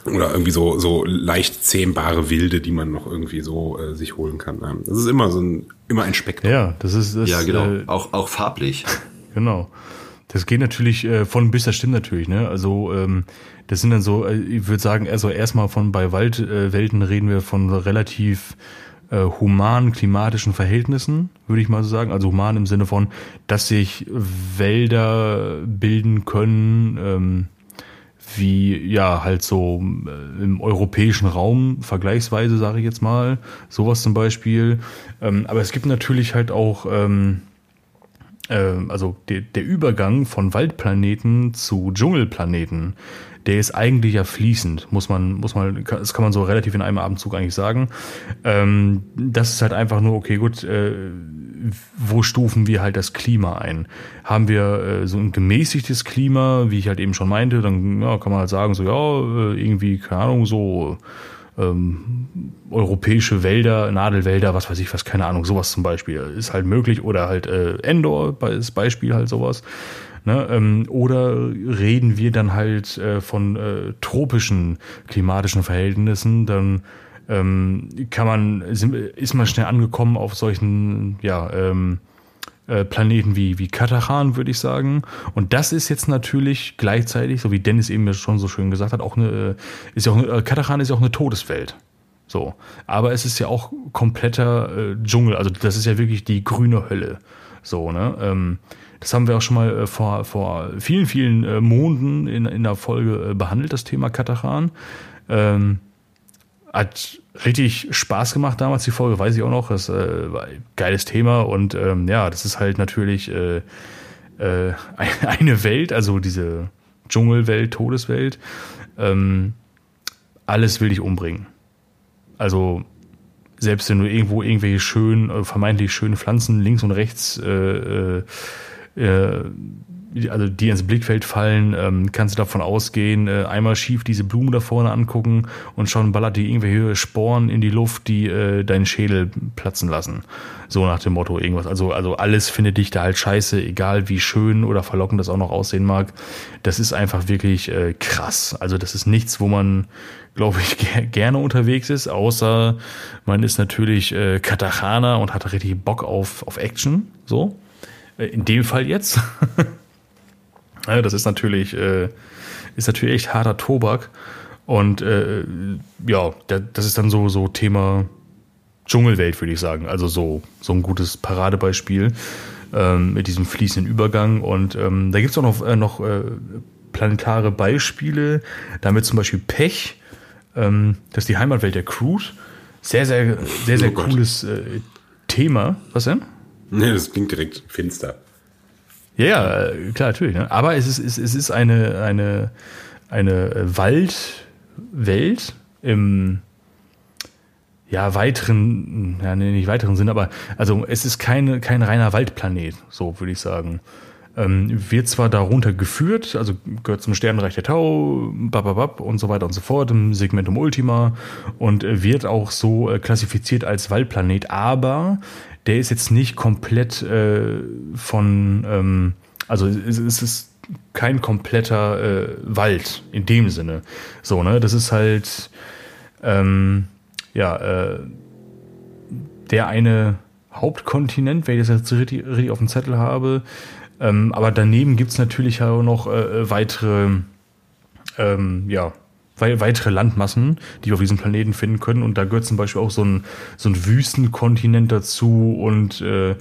oder irgendwie so, so leicht zähmbare Wilde, die man noch irgendwie so äh, sich holen kann. Ähm, Das ist immer so ein, immer ein Spektrum. Ja, das ist das, ja, genau, Äh, auch, auch farblich. Genau. Das geht natürlich äh, von bis, das stimmt natürlich, ne? Also ähm, das sind dann so, äh, ich würde sagen, also erstmal von bei Waldwelten Welten reden wir von relativ äh, humanen klimatischen Verhältnissen, würde ich mal so sagen. Also human im Sinne von, dass sich Wälder bilden können, ähm, wie ja halt so äh, im europäischen Raum vergleichsweise, sage ich jetzt mal, sowas zum Beispiel. Ähm, aber es gibt natürlich halt auch ähm, äh, also der, der Übergang von Waldplaneten zu Dschungelplaneten, der ist eigentlich ja fließend, muss man, muss man, das kann man so relativ in einem Abendzug eigentlich sagen. Ähm, das ist halt einfach nur, okay, gut, äh, wo stufen wir halt das Klima ein? Haben wir äh, so ein gemäßigtes Klima, wie ich halt eben schon meinte, dann ja, kann man halt sagen, so, ja, äh, irgendwie, keine Ahnung, so äh, ähm, europäische Wälder, Nadelwälder, was weiß ich was, keine Ahnung, sowas zum Beispiel ist halt möglich oder halt äh, Endor als Beispiel halt sowas. Ne? Ähm, oder reden wir dann halt äh, von äh, tropischen klimatischen Verhältnissen, dann ähm, kann man, ist man schnell angekommen auf solchen, ja, ähm, äh, Planeten wie, wie Katachan, würde ich sagen. Und das ist jetzt natürlich gleichzeitig, so wie Dennis eben schon so schön gesagt hat, auch eine, äh, ist ja auch eine, äh, Katachan ist ja auch eine Todeswelt. So. Aber es ist ja auch kompletter äh, Dschungel, also das ist ja wirklich die grüne Hölle. So, ne? Ähm, das haben wir auch schon mal äh, vor, vor vielen, vielen äh, Monden in, in der Folge behandelt, das Thema Katachan. Ähm, hat richtig Spaß gemacht damals, die Folge, weiß ich auch noch. Das äh, war ein geiles Thema und ähm, ja, das ist halt natürlich äh, äh, <laughs> eine Welt, also diese Dschungelwelt, Todeswelt. Ähm, alles will dich umbringen. Also selbst wenn du irgendwo irgendwelche schönen, äh, vermeintlich schönen Pflanzen links und rechts äh, äh, äh also die ins Blickfeld fallen, ähm, kannst du davon ausgehen, äh, einmal schief diese Blume da vorne angucken und schon ballert die irgendwelche Sporen in die Luft, die äh, deinen Schädel platzen lassen. So nach dem Motto irgendwas. Also, also alles findet dich da halt scheiße, egal wie schön oder verlockend das auch noch aussehen mag. Das ist einfach wirklich äh, krass. Also das ist nichts, wo man, glaube ich, <laughs> gerne unterwegs ist, außer man ist natürlich äh, Katachana und hat richtig Bock auf, auf Action. So. Äh, in dem Fall jetzt. <laughs> Ja, das ist natürlich, äh, ist natürlich echt harter Tobak. Und äh, ja, das ist dann so, so Thema Dschungelwelt, würde ich sagen. Also so, so ein gutes Paradebeispiel ähm, mit diesem fließenden Übergang. Und ähm, da gibt es auch noch, äh, noch äh, planetare Beispiele. Damit zum Beispiel Pech, ähm, das ist die Heimatwelt der Crude. Sehr, sehr, sehr, sehr oh cooles äh, Thema. Was denn? Nee, das klingt direkt finster. Ja, ja, klar, natürlich. Ne? Aber es ist, es, ist eine, eine, eine Waldwelt im ja, weiteren, ja, nicht weiteren Sinn, aber also es ist keine, kein reiner Waldplanet, so würde ich sagen. Ähm, wird zwar darunter geführt, also gehört zum Sternenreich der Tau, bababab und so weiter und so fort, im Segmentum Ultima und wird auch so äh, klassifiziert als Waldplanet, aber der ist jetzt nicht komplett äh, von, ähm, also es, es ist kein kompletter äh, Wald in dem Sinne. So, ne? Das ist halt, ähm, ja, äh, der eine Hauptkontinent, wenn ich das jetzt richtig, richtig auf dem Zettel habe. Ähm, aber daneben gibt es natürlich auch noch äh, weitere, ähm, ja, weitere Landmassen, die wir auf diesem Planeten finden können. Und da gehört zum Beispiel auch so ein, so ein Wüstenkontinent dazu und äh,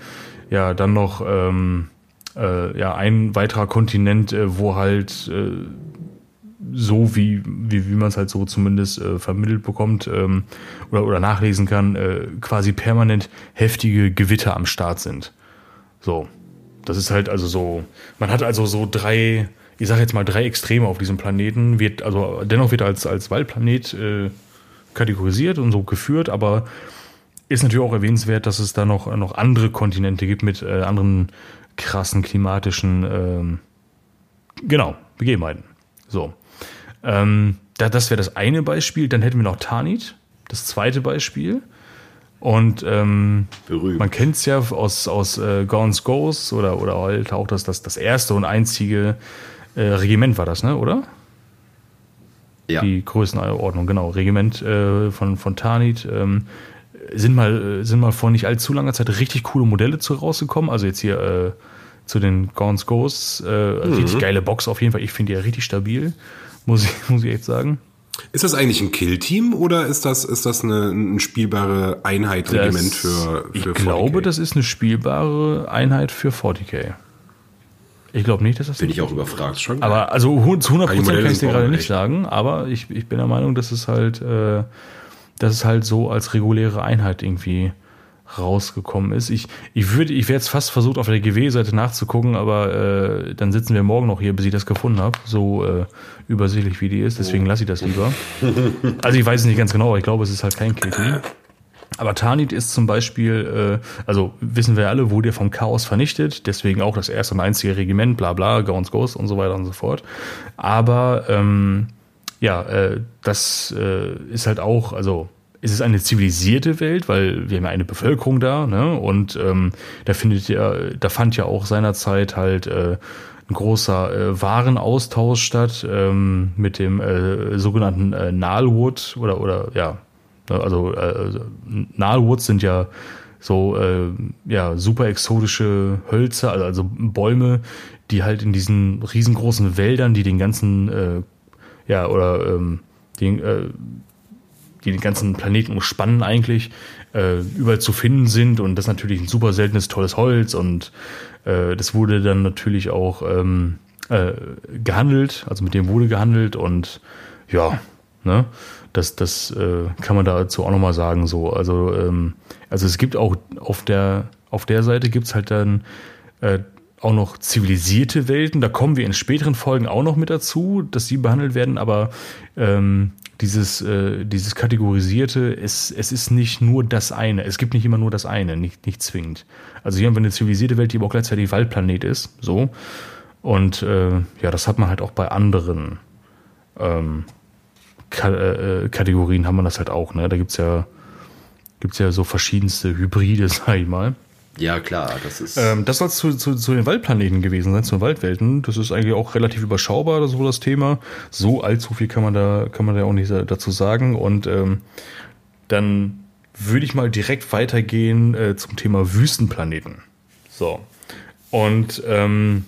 ja, dann noch ähm, äh, ja, ein weiterer Kontinent, äh, wo halt äh, so wie, wie, wie man es halt so zumindest äh, vermittelt bekommt ähm, oder, oder nachlesen kann, äh, quasi permanent heftige Gewitter am Start sind. So. Das ist halt also so, man hat also so drei, ich sage jetzt mal drei Extreme auf diesem Planeten, wird, also dennoch wird als, als Waldplanet äh, kategorisiert und so geführt, aber ist natürlich auch erwähnenswert, dass es da noch, noch andere Kontinente gibt mit äh, anderen krassen klimatischen, ähm, genau, Begebenheiten. So. Ähm, da, das wäre das eine Beispiel. Dann hätten wir noch Tanit, das zweite Beispiel. Und ähm, man kennt es ja aus, aus äh, Gaunt's Ghosts oder, oder halt auch das, das, das erste und einzige äh, Regiment war das, ne, oder? Ja. Die Größenordnung, genau. Regiment äh, von, von Tanit. Ähm, sind mal, sind mal vor nicht allzu langer Zeit richtig coole Modelle zu rausgekommen. Also jetzt hier äh, zu den Gaunt's Ghosts. Äh, mhm. Richtig geile Box auf jeden Fall. Ich finde die ja richtig stabil, muss ich, <laughs> muss ich echt sagen. Ist das eigentlich ein Killteam oder ist das, ist das eine, eine spielbare Einheit, Regiment für, für Ich 40K? glaube, das ist eine spielbare Einheit für 40k. Ich glaube nicht, dass das. Bin ich auch überfragt schon. Aber also zu 100 Prozent kann ich dir gerade nicht sagen, aber ich, ich bin der Meinung, dass es halt, äh, dass es halt so als reguläre Einheit irgendwie rausgekommen ist. Ich, ich würde, ich wäre jetzt fast versucht, auf der GW-Seite nachzugucken, aber äh, dann sitzen wir morgen noch hier, bis ich das gefunden habe. So äh, übersichtlich wie die ist, deswegen lasse ich das lieber. Also ich weiß es nicht ganz genau, aber ich glaube, es ist halt kein Kitty. <laughs> Aber Tanit ist zum Beispiel, äh, also wissen wir alle, wurde vom Chaos vernichtet, deswegen auch das erste und einzige Regiment, bla bla, Gauns Ghost und so weiter und so fort. Aber ähm, ja, äh, das äh, ist halt auch, also es ist eine zivilisierte Welt, weil wir haben ja eine Bevölkerung da, ne? Und ähm, da findet ja, da fand ja auch seinerzeit halt äh, ein großer äh, Warenaustausch statt ähm, mit dem äh, sogenannten äh, Nalwood oder oder ja, also äh, Nalwoods sind ja so äh, ja super exotische Hölzer, also, also Bäume, die halt in diesen riesengroßen Wäldern, die den ganzen äh, ja oder ähm, den, äh, die den ganzen Planeten umspannen eigentlich, äh, überall zu finden sind. Und das natürlich ein super seltenes, tolles Holz. Und äh, das wurde dann natürlich auch ähm, äh, gehandelt, also mit dem wurde gehandelt. Und ja, ne, das, das äh, kann man dazu auch nochmal sagen, so, also, ähm, also es gibt auch auf der, auf der Seite gibt's halt dann äh, auch noch zivilisierte Welten. Da kommen wir in späteren Folgen auch noch mit dazu, dass sie behandelt werden, aber ähm, dieses, äh, dieses kategorisierte, es, es ist nicht nur das eine. Es gibt nicht immer nur das eine, nicht, nicht zwingend. Also hier haben wir eine zivilisierte Welt, die aber auch gleichzeitig Waldplanet ist. So. Und äh, ja, das hat man halt auch bei anderen ähm, äh, Kategorien haben wir das halt auch. Ne? Da gibt's ja, gibt's ja so verschiedenste Hybride, <laughs> sag ich mal. Ja, klar, das ist. Ähm, das soll zu, zu, zu den Waldplaneten gewesen sein, zu den Waldwelten. Das ist eigentlich auch relativ überschaubar, so das Thema. So allzu viel kann man da, kann man da auch nicht dazu sagen. Und ähm, dann würde ich mal direkt weitergehen äh, zum Thema Wüstenplaneten. So. Und ähm,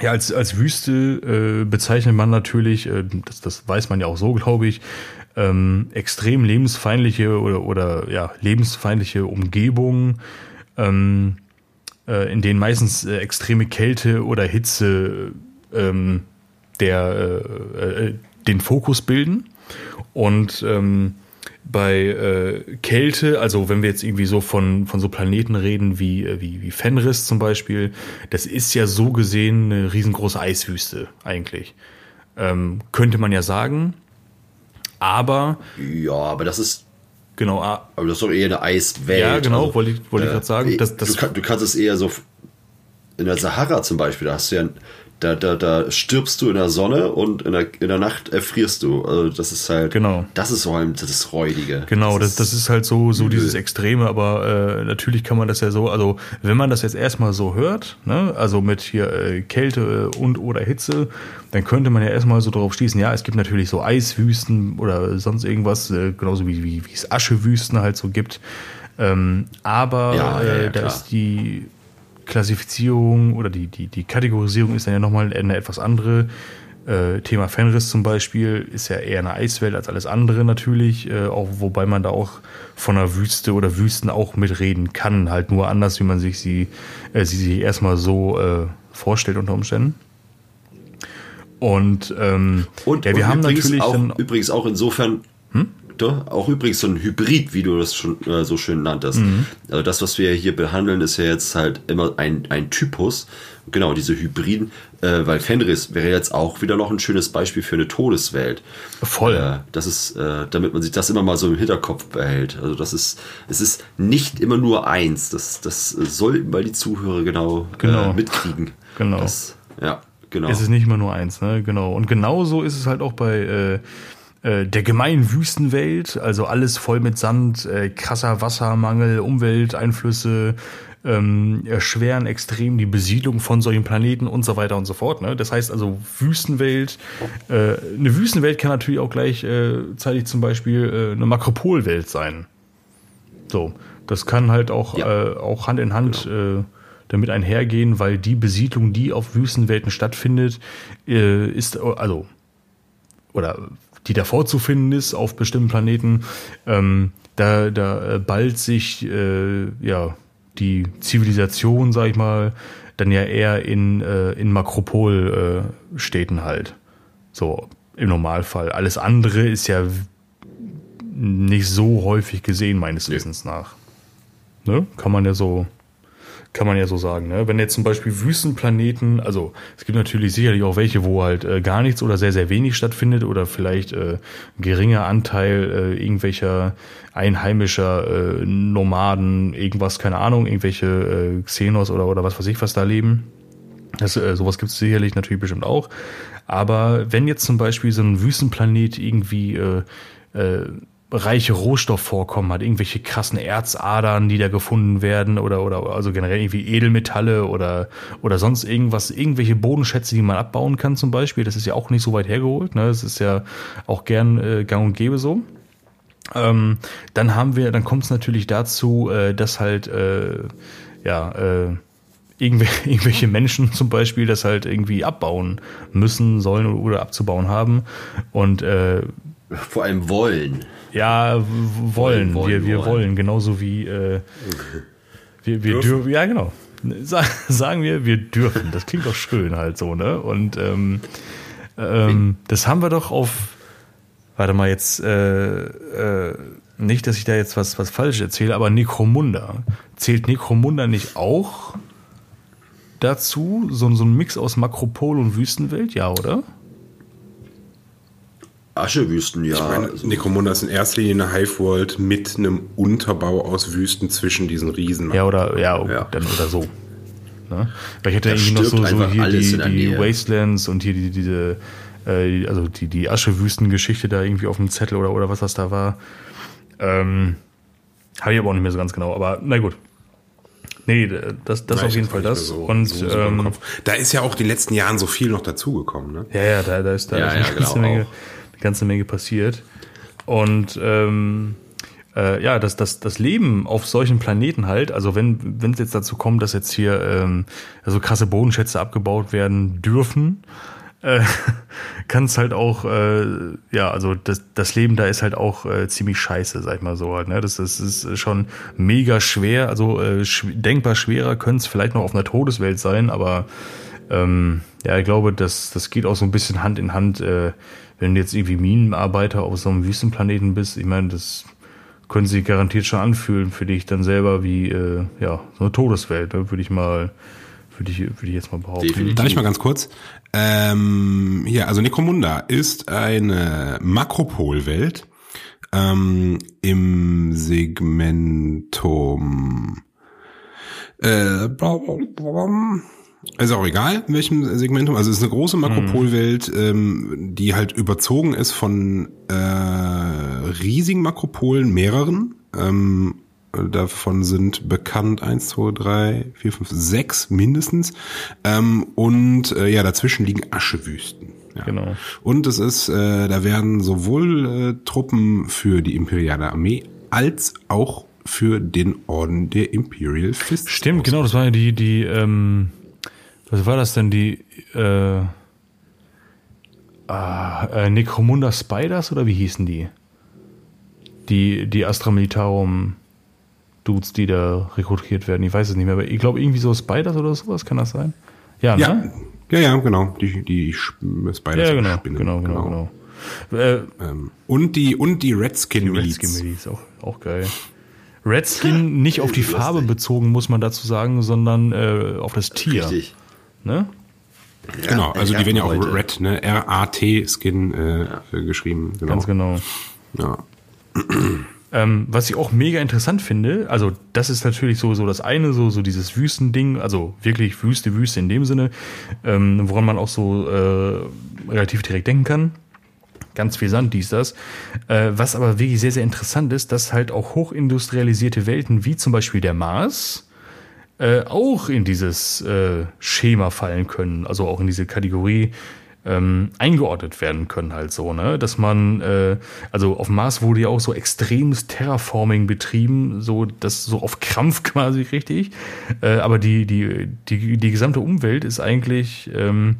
ja, als, als Wüste äh, bezeichnet man natürlich, äh, das, das weiß man ja auch so, glaube ich, ähm, extrem lebensfeindliche oder, oder ja, lebensfeindliche Umgebungen, ähm, äh, in denen meistens äh, extreme Kälte oder Hitze ähm, der, äh, äh, den Fokus bilden. Und ähm, bei äh, Kälte, also wenn wir jetzt irgendwie so von, von so Planeten reden wie, äh, wie, wie Fenris zum Beispiel, das ist ja so gesehen eine riesengroße Eiswüste eigentlich. Ähm, könnte man ja sagen. Aber. Ja, aber das ist. Genau. Aber das ist doch eher eine Eiswelt. Ja, genau, also, wollte ich, wollte äh, ich gerade sagen. Das, das du, kann, du kannst es eher so. In der Sahara zum Beispiel, da hast du ja da, da, da stirbst du in der Sonne und in der, in der Nacht erfrierst du. Also das ist halt, genau. das ist vor allem das Räudige. Genau, das, das, ist halt so, so dieses Extreme, aber äh, natürlich kann man das ja so, also wenn man das jetzt erstmal so hört, ne, also mit hier äh, Kälte und oder Hitze, dann könnte man ja erstmal so drauf schließen, ja, es gibt natürlich so Eiswüsten oder sonst irgendwas, äh, genauso wie, wie, wie es Aschewüsten halt so gibt. Ähm, aber ja, ja, ja, äh, da ist die Klassifizierung oder die, die, die Kategorisierung ist dann ja nochmal eine etwas andere. Äh, Thema Fenris zum Beispiel ist ja eher eine Eiswelt als alles andere natürlich, äh, auch wobei man da auch von einer Wüste oder Wüsten auch mitreden kann, halt nur anders, wie man sich sie, äh, sie sich erstmal so äh, vorstellt unter Umständen. Und, ähm, und, ja, wir und haben natürlich auch, übrigens auch insofern hm? Auch übrigens so ein Hybrid, wie du das schon äh, so schön nanntest. Mhm. Also das, was wir hier behandeln, ist ja jetzt halt immer ein, ein Typus. Genau, diese Hybriden, äh, weil Fenris wäre jetzt auch wieder noch ein schönes Beispiel für eine Todeswelt. Voll. Äh, das ist, äh, damit man sich das immer mal so im Hinterkopf behält. Also das ist, es ist nicht immer nur eins. Das, das sollten mal die Zuhörer genau, äh, genau. mitkriegen. Genau. Das, ja, genau. Es ist nicht immer nur eins, ne? Genau. Und genauso ist es halt auch bei äh, der gemeinen Wüstenwelt, also alles voll mit Sand, äh, krasser Wassermangel, Umwelteinflüsse, ähm, erschweren extrem die Besiedlung von solchen Planeten und so weiter und so fort. Ne? Das heißt also Wüstenwelt, äh, eine Wüstenwelt kann natürlich auch gleichzeitig äh, zum Beispiel äh, eine Makropolwelt sein. So, das kann halt auch, ja. äh, auch Hand in Hand genau. äh, damit einhergehen, weil die Besiedlung, die auf Wüstenwelten stattfindet, ist also oder die davor zu finden ist auf bestimmten Planeten, ähm, da, da äh, ballt sich äh, ja die Zivilisation, sag ich mal, dann ja eher in, äh, in Makropolstädten äh, halt. So im Normalfall. Alles andere ist ja nicht so häufig gesehen, meines Wissens nach. Ne? Kann man ja so kann man ja so sagen. Ne? Wenn jetzt zum Beispiel Wüstenplaneten, also es gibt natürlich sicherlich auch welche, wo halt äh, gar nichts oder sehr, sehr wenig stattfindet oder vielleicht äh, geringer Anteil äh, irgendwelcher einheimischer äh, Nomaden, irgendwas, keine Ahnung, irgendwelche äh, Xenos oder, oder was weiß ich was da leben. Das, äh, sowas gibt es sicherlich natürlich bestimmt auch. Aber wenn jetzt zum Beispiel so ein Wüstenplanet irgendwie äh, äh, reiche Rohstoffvorkommen hat, irgendwelche krassen Erzadern, die da gefunden werden oder, oder also generell irgendwie Edelmetalle oder, oder sonst irgendwas, irgendwelche Bodenschätze, die man abbauen kann zum Beispiel. Das ist ja auch nicht so weit hergeholt. Ne? Das ist ja auch gern äh, gang und gäbe so. Ähm, dann haben wir, dann kommt es natürlich dazu, äh, dass halt äh, ja äh, <laughs> irgendwelche, Menschen zum Beispiel das halt irgendwie abbauen müssen, sollen oder abzubauen haben. Und äh, vor allem wollen. Ja, wollen. wollen wir, wir wollen. wollen. Genauso wie äh, wir, wir dürfen. Ja, genau. <laughs> Sagen wir, wir dürfen. Das klingt doch schön halt so, ne? Und ähm, ähm, das haben wir doch auf. Warte mal, jetzt äh, äh, nicht, dass ich da jetzt was, was falsch erzähle, aber Necromunda. Zählt Necromunda nicht auch dazu? So, so ein Mix aus Makropol und Wüstenwelt, ja, oder? Aschewüsten, ja. Ich meine, also. Necromunda ist in erster Linie eine Hive-World mit einem Unterbau aus Wüsten zwischen diesen Riesen. Ja, oder, ja, ja. Dann, oder so. Ne? Weil ich hätte irgendwie noch so, so hier die, die Wastelands und hier die, diese, äh, also die, die Aschewüsten-Geschichte da irgendwie auf dem Zettel oder, oder was das da war. Ähm, Habe ich aber auch nicht mehr so ganz genau, aber na gut. Nee, das, das Nein, auf jeden Fall das. So, und so ähm, da ist ja auch in den letzten Jahren so viel noch dazugekommen, ne? Ja, ja, da, da ist da ja, eine, ja, ganze genau, Menge, eine ganze Menge passiert. Und ähm, äh, ja, das, das, das Leben auf solchen Planeten halt, also wenn wenn es jetzt dazu kommt, dass jetzt hier ähm, so krasse Bodenschätze abgebaut werden dürfen, äh, <laughs> kann es halt auch, äh, ja, also das, das Leben da ist halt auch äh, ziemlich scheiße, sag ich mal so halt. Ne? Das, das ist schon mega schwer, also äh, sch denkbar schwerer könnte es vielleicht noch auf einer Todeswelt sein, aber ähm, ja, ich glaube, das, das geht auch so ein bisschen Hand in Hand, äh, wenn du jetzt irgendwie Minenarbeiter auf so einem Wüstenplaneten bist. Ich meine, das können sie garantiert schon anfühlen für dich dann selber wie, äh, ja, so eine Todeswelt, ne? würde ich mal würde ich, würde ich jetzt mal behaupten. Definitiv. Darf ich mal ganz kurz? Ähm, hier, also Necromunda ist eine Makropolwelt ähm, im Segmentum. Äh, ist auch egal, in welchem Segmentum. Also es ist eine große Makropolwelt, ähm, die halt überzogen ist von äh, riesigen Makropolen, mehreren. Ähm, Davon sind bekannt eins, zwei, drei, vier, fünf, sechs mindestens. Ähm, und äh, ja, dazwischen liegen Aschewüsten. Ja. Genau. Und es ist, äh, da werden sowohl äh, Truppen für die imperiale Armee als auch für den Orden der Imperial Fist. Stimmt, genau, das war ja die, die, ähm, was war das denn, die, äh, ah, äh, Necromunda Spiders oder wie hießen die? Die, die Astra Militarum Dudes, die da rekrutiert werden. Ich weiß es nicht mehr, aber ich glaube irgendwie so Spiders oder sowas, kann das sein? Ja, ja, ne? ja, ja genau. Die, die Spiders ja, genau, Spinnen. Genau, genau, genau. genau. Äh, ähm, und die und die Redskin Miliz. Redskin Miliz, auch, auch geil. Redskin nicht auf die <laughs> Farbe bezogen, muss man dazu sagen, sondern äh, auf das Tier. Richtig. Ne? Ja, genau, also die werden ja auch Red, ne? R-A-T Skin äh, ja. geschrieben. Genau. Ganz genau. Ja. <clears throat> Ähm, was ich auch mega interessant finde, also das ist natürlich so, so das eine, so, so dieses Wüstending, also wirklich Wüste, Wüste in dem Sinne, ähm, woran man auch so äh, relativ direkt denken kann. Ganz viel Sand, dies, das. Äh, was aber wirklich sehr, sehr interessant ist, dass halt auch hochindustrialisierte Welten, wie zum Beispiel der Mars, äh, auch in dieses äh, Schema fallen können, also auch in diese Kategorie ähm, eingeordnet werden können, halt so, ne? Dass man, äh, also auf Mars wurde ja auch so extremes Terraforming betrieben, so das so auf Krampf <laughs> quasi richtig. Äh, aber die, die, die, die gesamte Umwelt ist eigentlich ähm,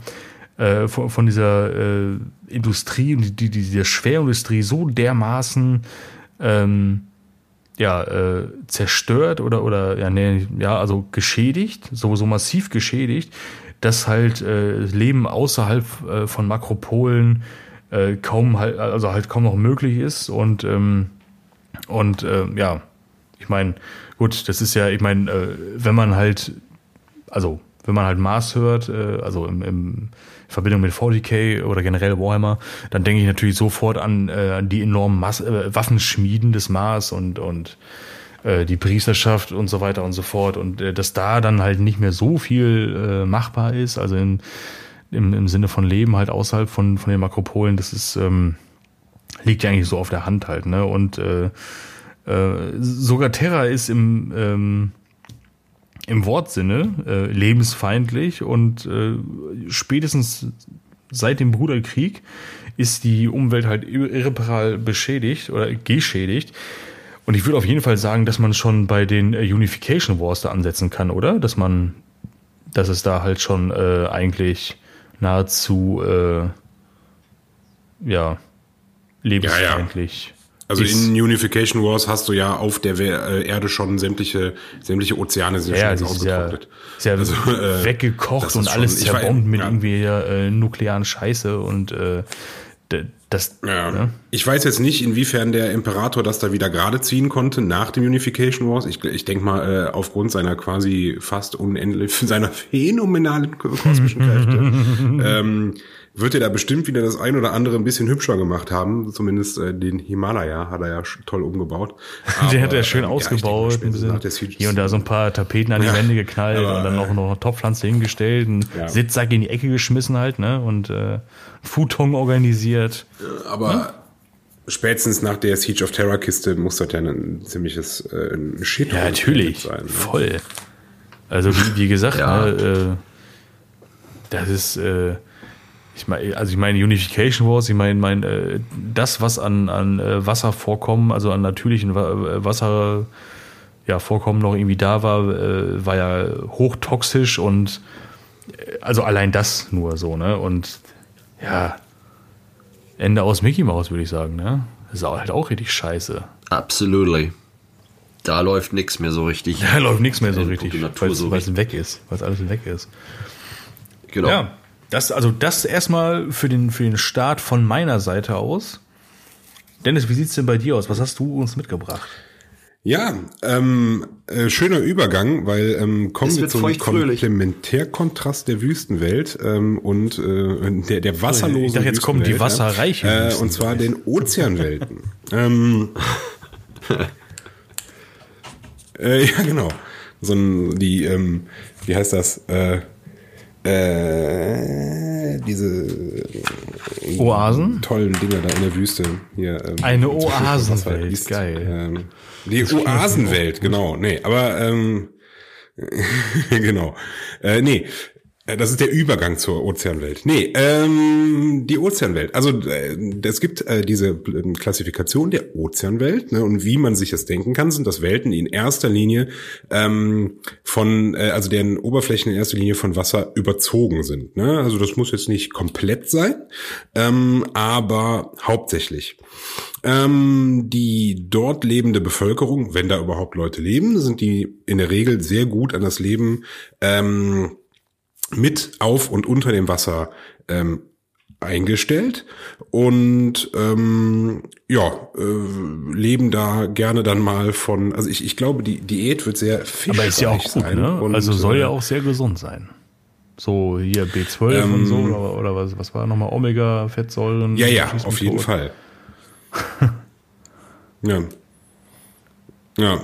äh, von, von dieser äh, Industrie und die, die, dieser Schwerindustrie so dermaßen ähm, ja, äh, zerstört oder, oder ja, nee, ja, also geschädigt, so, so massiv geschädigt, dass halt äh, Leben außerhalb äh, von Makropolen äh, kaum halt, also halt kaum noch möglich ist und ähm, und äh, ja, ich meine, gut, das ist ja, ich meine, äh, wenn man halt, also wenn man halt Mars hört, äh, also im, im Verbindung mit 40k oder generell Warhammer, dann denke ich natürlich sofort an, äh, die enormen Mas äh, Waffenschmieden des Mars und und äh, die Priesterschaft und so weiter und so fort. Und äh, dass da dann halt nicht mehr so viel äh, machbar ist, also in, im, im Sinne von Leben halt außerhalb von, von den Makropolen, das ist, ähm, liegt ja eigentlich so auf der Hand halt, ne? Und äh, äh, sogar Terra ist im, ähm, im Wortsinne äh, lebensfeindlich und äh, spätestens seit dem Bruderkrieg ist die Umwelt halt irreparabel beschädigt oder geschädigt. Und ich würde auf jeden Fall sagen, dass man schon bei den äh, Unification Wars da ansetzen kann, oder? Dass man, dass es da halt schon äh, eigentlich nahezu äh, ja lebensfeindlich. Also in Unification Wars hast du ja auf der äh, Erde schon sämtliche sämtliche Ozeane sind ja, schon ausgetrocknet. Ist ja, ist ja also, äh, weggekocht und alles schon, zerbombt mit ja. irgendwie äh, nuklearen Scheiße und äh, das, ja. Ne? Ich weiß jetzt nicht, inwiefern der Imperator das da wieder gerade ziehen konnte nach dem Unification Wars. Ich, ich denke mal, äh, aufgrund seiner quasi fast unendlich, <laughs> seiner phänomenalen kosmischen Kräfte, <laughs> ähm, wird er da bestimmt wieder das ein oder andere ein bisschen hübscher gemacht haben. Zumindest äh, den Himalaya hat er ja toll umgebaut. Aber, <laughs> den hat er schön ähm, ausgebaut. Ja, hier und da so ein paar Tapeten an die ja, Wände geknallt aber, und dann noch, noch eine Topfpflanze hingestellt, einen ja. Sitzsack in die Ecke geschmissen halt, ne? Und äh, Futon organisiert. Aber hm? spätestens nach der Siege of Terror Kiste muss das ja ein ziemliches äh, ein Shit Ja, natürlich. Sein, ne? Voll. Also wie, wie gesagt, ja. ne, äh, das ist äh, ich meine, also ich meine Unification Wars, ich meine, mein, äh, das, was an, an äh, Wasservorkommen, also an natürlichen äh, Wasser, ja, Vorkommen noch irgendwie da war, war ja hochtoxisch und also allein das nur so, ne? Und ja, Ende aus Mickey Mouse, würde ich sagen, ne? Das ist halt auch richtig scheiße. Absolutely. Da läuft nichts mehr so richtig. <laughs> Da läuft nichts mehr so richtig, weil es so weg ist, weil es alles weg ist. Genau. Ja. Das, also das erstmal für den, für den Start von meiner Seite aus. Dennis, wie sieht's denn bei dir aus? Was hast du uns mitgebracht? Ja, ähm, äh, schöner Übergang, weil ähm, kommen wir zum Komplementärkontrast der Wüstenwelt ähm, und äh, der, der wasserlosen Ich dachte, jetzt kommen die wasserreichen äh, Und zwar den Ozeanwelten. <laughs> ähm, äh, ja, genau. So ein, die, ähm, wie heißt das? Äh, äh, diese Oasen? tollen Dinger da in der Wüste. Hier, ähm, Eine <laughs> Oasenwelt, geil. Ähm, die Oasenwelt, genau. Nee, aber ähm, <laughs> genau. Äh, nee, äh, das ist der Übergang zur Ozeanwelt. Nee, ähm, die Ozeanwelt. Also äh, es gibt äh, diese äh, Klassifikation der Ozeanwelt ne, und wie man sich das denken kann, sind das Welten, die in erster Linie ähm, von, äh, also deren Oberflächen in erster Linie von Wasser überzogen sind. Ne? Also das muss jetzt nicht komplett sein, ähm, aber hauptsächlich. Ähm, die dort lebende Bevölkerung, wenn da überhaupt Leute leben, sind die in der Regel sehr gut an das Leben ähm, mit auf und unter dem Wasser ähm, eingestellt. Und ähm, ja äh, leben da gerne dann mal von also ich, ich glaube die Diät wird sehr fischreich aber ist ja auch gut sein. ne? Und, also soll ja äh, auch sehr gesund sein. So hier B12 ähm, und so oder, oder was was war nochmal? Omega Fettsäuren ja ja auf jeden Fall. Ja. Ja.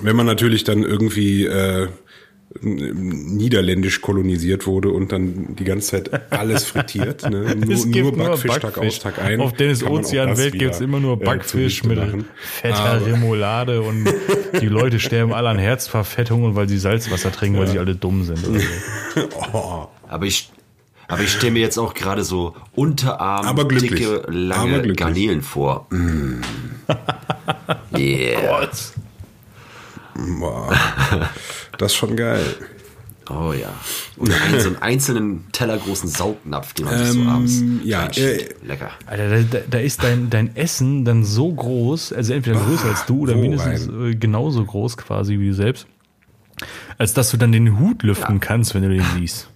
Wenn man natürlich dann irgendwie äh, niederländisch kolonisiert wurde und dann die ganze Zeit alles frittiert. Ne? <laughs> Nur, nur Backfisch, Backfisch, Tag aus, Tag ein. Auf Dennis Ozeanwelt gibt es immer nur äh, Backfisch äh, mit fetter Aber. Remoulade und die Leute sterben alle an Herzverfettungen, weil sie Salzwasser trinken, ja. weil sie alle dumm sind. So. <laughs> oh. Aber ich aber ich stelle mir jetzt auch gerade so Unterarm, Aber dicke, lange Aber Garnelen vor. Mm. <laughs> yeah. Gott. Boah. Das ist schon geil. Oh ja. Und einen, so einen einzelnen tellergroßen Saugnapf, den man ähm, sich so abends ja, äh, Lecker. Alter, da, da, ist dein, dein Essen dann so groß, also entweder größer als du oder mindestens rein? Äh, genauso groß quasi wie du selbst, als dass du dann den Hut lüften ja. kannst, wenn du den siehst.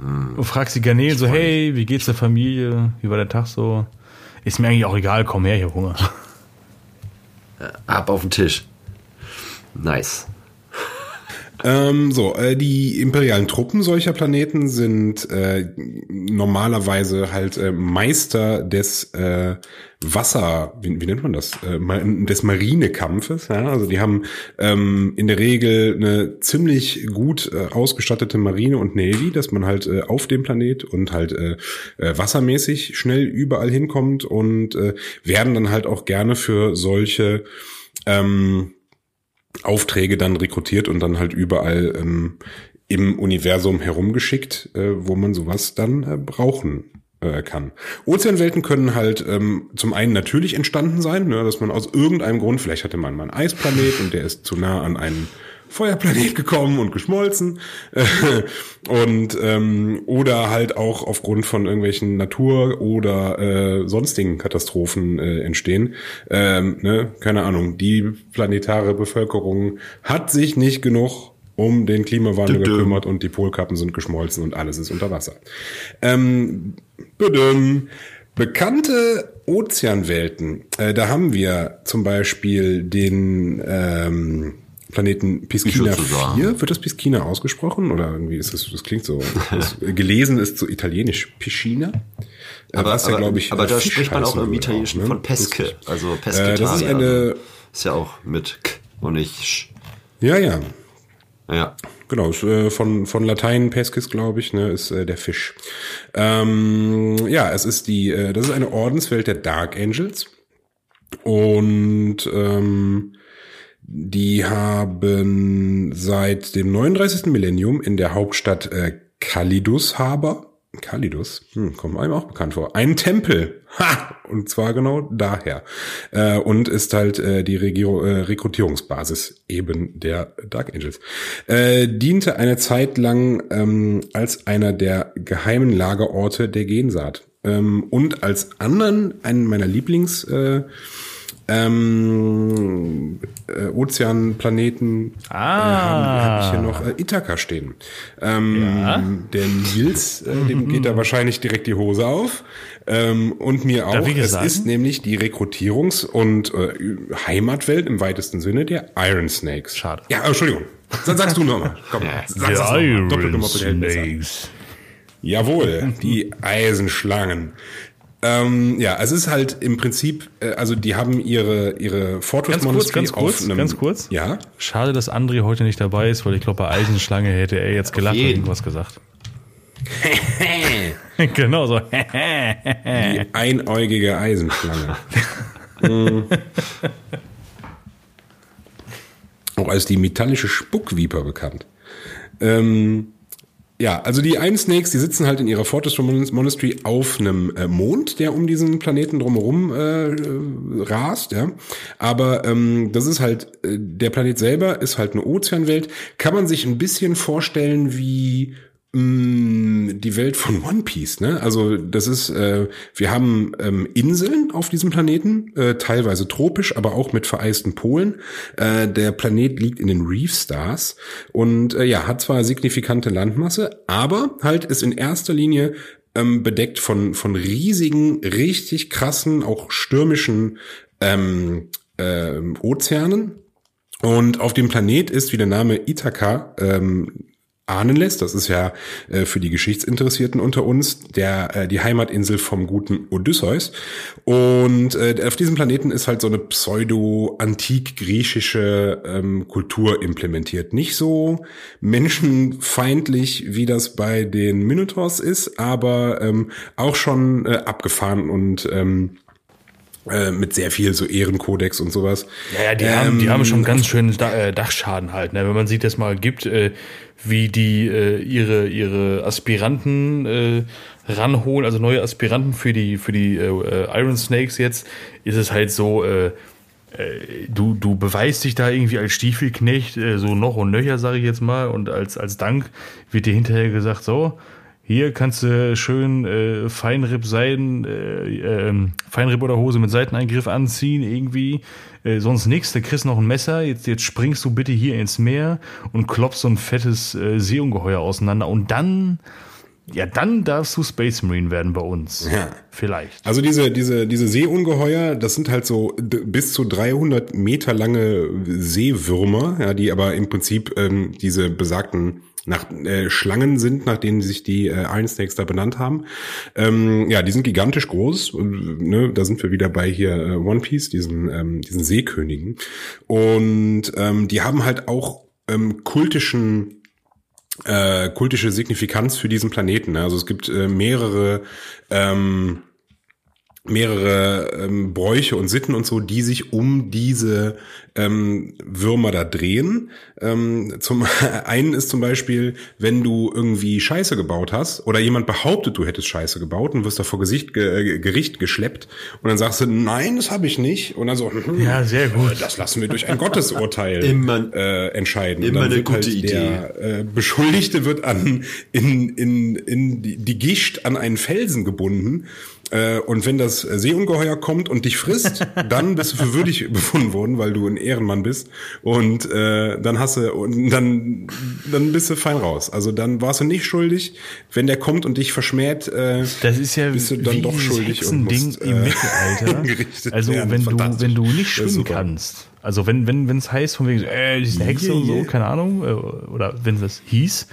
Hm. Und fragst die Garnelen so, hey, wie geht's der Familie? Wie war der Tag so? Ist mir eigentlich auch egal, komm her, ich hab Hunger. Ab auf den Tisch. Nice. Ähm, so, äh, die imperialen Truppen solcher Planeten sind äh, normalerweise halt äh, Meister des äh, Wasser, wie, wie nennt man das, äh, des Marinekampfes. Ja? Also die haben ähm, in der Regel eine ziemlich gut äh, ausgestattete Marine und Navy, dass man halt äh, auf dem Planet und halt äh, äh, wassermäßig schnell überall hinkommt und äh, werden dann halt auch gerne für solche ähm, Aufträge dann rekrutiert und dann halt überall ähm, im Universum herumgeschickt, äh, wo man sowas dann äh, brauchen äh, kann. Ozeanwelten können halt ähm, zum einen natürlich entstanden sein, ne, dass man aus irgendeinem Grund, vielleicht hatte man mal einen Eisplanet und der ist zu nah an einen Feuerplanet <laughs> gekommen und geschmolzen <laughs> und ähm, oder halt auch aufgrund von irgendwelchen Natur- oder äh, sonstigen Katastrophen äh, entstehen. Ähm, ne? Keine Ahnung, die planetare Bevölkerung hat sich nicht genug um den Klimawandel Düm. gekümmert und die Polkappen sind geschmolzen und alles ist unter Wasser. Ähm, Bekannte Ozeanwelten, äh, da haben wir zum Beispiel den ähm, Planeten Piscina 4. Wird das Piscina ausgesprochen? Oder irgendwie ist das, das klingt so. Das, <laughs> gelesen ist so italienisch Piscina. Äh, aber, ja, aber, ich, aber da Fisch spricht man auch im Italienischen auch, ne? von Pesche. Also Pesche. Äh, das ist eine. Ist ja auch mit K und nicht Sch. Ja, ja. Ja. Genau, ist, äh, von, von Latein Pescis, glaube ich, ne, ist äh, der Fisch. Ähm, ja, es ist die, äh, das ist eine Ordenswelt der Dark Angels. Und ähm, die haben seit dem 39. Millennium in der Hauptstadt äh, Kalidus Haber, Kalidus, hm, kommt einem auch bekannt vor, einen Tempel. Ha! Und zwar genau daher. Äh, und ist halt äh, die Regio äh, Rekrutierungsbasis eben der Dark Angels. Äh, diente eine Zeit lang ähm, als einer der geheimen Lagerorte der Gensaat. Ähm, und als anderen, einen meiner Lieblings- äh, ähm, äh, Ozeanplaneten ah. äh, habe hab ich hier noch äh, Ithaka stehen. Ähm, ja. Der Nils, äh, dem geht da wahrscheinlich direkt die Hose auf. Ähm, und mir auch. Es ist nämlich die Rekrutierungs- und äh, Heimatwelt im weitesten Sinne der Iron Snakes. Schade. Ja, Entschuldigung. Dann sagst du nochmal. Komm, sag's die Iron Snakes. Jawohl, die Eisenschlangen. Ähm, ja, es ist halt im Prinzip, äh, also die haben ihre ihre Fortress ganz kurz, ganz kurz, einem, ganz kurz. Ja. Schade, dass André heute nicht dabei ist, weil ich glaube bei Eisenschlange hätte er jetzt gelacht und irgendwas gesagt. <laughs> <laughs> genau so. die einäugige Eisenschlange. <laughs> Mhm. Auch als die metallische Spuckviper bekannt. Ähm, ja, also die Iron Snakes, die sitzen halt in ihrer Fortress Monastery auf einem äh, Mond, der um diesen Planeten drumherum äh, rast, ja. Aber ähm, das ist halt, äh, der Planet selber ist halt eine Ozeanwelt. Kann man sich ein bisschen vorstellen wie die Welt von One Piece, ne? Also das ist, äh, wir haben ähm, Inseln auf diesem Planeten, äh, teilweise tropisch, aber auch mit vereisten Polen. Äh, der Planet liegt in den Reef Stars und äh, ja, hat zwar signifikante Landmasse, aber halt ist in erster Linie ähm, bedeckt von von riesigen, richtig krassen, auch stürmischen ähm, äh, Ozeanen. Und auf dem Planet ist, wie der Name Ithaka ähm, ahnen lässt. Das ist ja äh, für die Geschichtsinteressierten unter uns der äh, die Heimatinsel vom guten Odysseus. Und äh, auf diesem Planeten ist halt so eine pseudo-antik-griechische ähm, Kultur implementiert. Nicht so menschenfeindlich, wie das bei den Minotaurs ist, aber ähm, auch schon äh, abgefahren und ähm, äh, mit sehr viel so Ehrenkodex und sowas. Ja, ja die, ähm, haben, die haben schon ganz schön äh, Dachschaden halt. Ne? Wenn man sich das mal gibt, äh, wie die äh, ihre ihre Aspiranten äh, ranholen, also neue Aspiranten für die für die äh, äh Iron Snakes jetzt, ist es halt so. Äh, äh, du, du beweist dich da irgendwie als Stiefelknecht, äh, so noch und nöcher, sage ich jetzt mal, und als, als Dank wird dir hinterher gesagt, so, hier kannst du schön äh, Feinripp Seiden, äh, äh, Feinripp oder Hose mit Seiteneingriff anziehen irgendwie. Äh, sonst nichts, da kriegst noch ein Messer. Jetzt, jetzt springst du bitte hier ins Meer und klopfst so ein fettes äh, Seeungeheuer auseinander. Und dann ja, dann darfst du Space Marine werden bei uns. Ja. Vielleicht. Also diese, diese, diese Seeungeheuer, das sind halt so bis zu 300 Meter lange Seewürmer, ja, die aber im Prinzip ähm, diese besagten nach, äh, Schlangen sind, nach denen sich die äh, Iron Snakes da benannt haben. Ähm, ja, die sind gigantisch groß. Und, ne, da sind wir wieder bei hier äh, One Piece, diesen, ähm, diesen Seekönigen. Und ähm, die haben halt auch ähm, kultischen äh, kultische Signifikanz für diesen Planeten. ne? Also es gibt äh, mehrere ähm, mehrere ähm, Bräuche und Sitten und so, die sich um diese ähm, Würmer da drehen. Ähm, zum <laughs> einen ist zum Beispiel, wenn du irgendwie Scheiße gebaut hast oder jemand behauptet, du hättest Scheiße gebaut und wirst da vor Gesicht, ge, äh, Gericht geschleppt und dann sagst du, nein, das habe ich nicht. Und dann so, hm, Ja, sehr gut. äh, Das lassen wir durch ein Gottesurteil <laughs> Immer- äh, entscheiden. immer eine halt gute der äh, Beschuldigte wird an in, in, in die, die Gischt an einen Felsen gebunden. Äh, und wenn das Seeungeheuer kommt und dich frisst, <laughs> dann bist du für würdig befunden worden, weil du ein Ehrenmann bist. Und äh, dann hast du und dann dann bist du fein raus. Also dann warst du nicht schuldig. Wenn der kommt und dich verschmäht, äh, Das ist ja bist du dann wie doch schuldig und musst, im äh, Mittelalter. <laughs> hingerichtet Also werden. wenn du, wenn du nicht schwimmen kannst, also wenn wenn wenn es heißt von wegen, äh, die ist eine Hexe und so, Yeah. keine Ahnung, äh, oder wenn es hieß,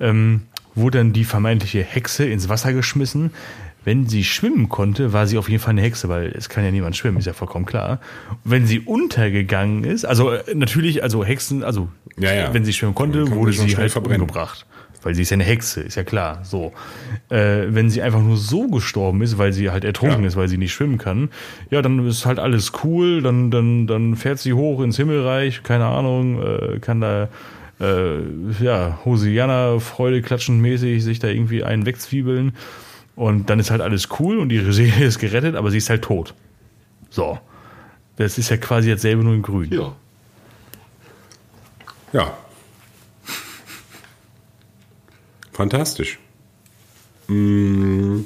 ähm, wurde dann die vermeintliche Hexe ins Wasser geschmissen. Wenn sie schwimmen konnte, war sie auf jeden Fall eine Hexe, weil es kann ja niemand schwimmen, ist ja vollkommen klar. Wenn sie untergegangen ist, also äh, natürlich, also Hexen, also Ja, ja. wenn sie schwimmen konnte, wurde sie halt verbrennen. umgebracht. Weil sie ist ja eine Hexe, ist ja klar. So. Äh, wenn sie einfach nur so gestorben ist, weil sie halt ertrunken Ja. ist, weil sie nicht schwimmen kann, ja, dann ist halt alles cool, dann, dann, dann fährt sie hoch ins Himmelreich, keine Ahnung, äh, kann da äh, ja, Hosianna Freude klatschend mäßig sich da irgendwie einen wegzwiebeln und dann ist halt alles cool und ihre Seele <laughs> ist gerettet, aber sie ist halt tot. So. Das ist ja quasi dasselbe nur in grün. Ja. Ja. Fantastisch. Mm,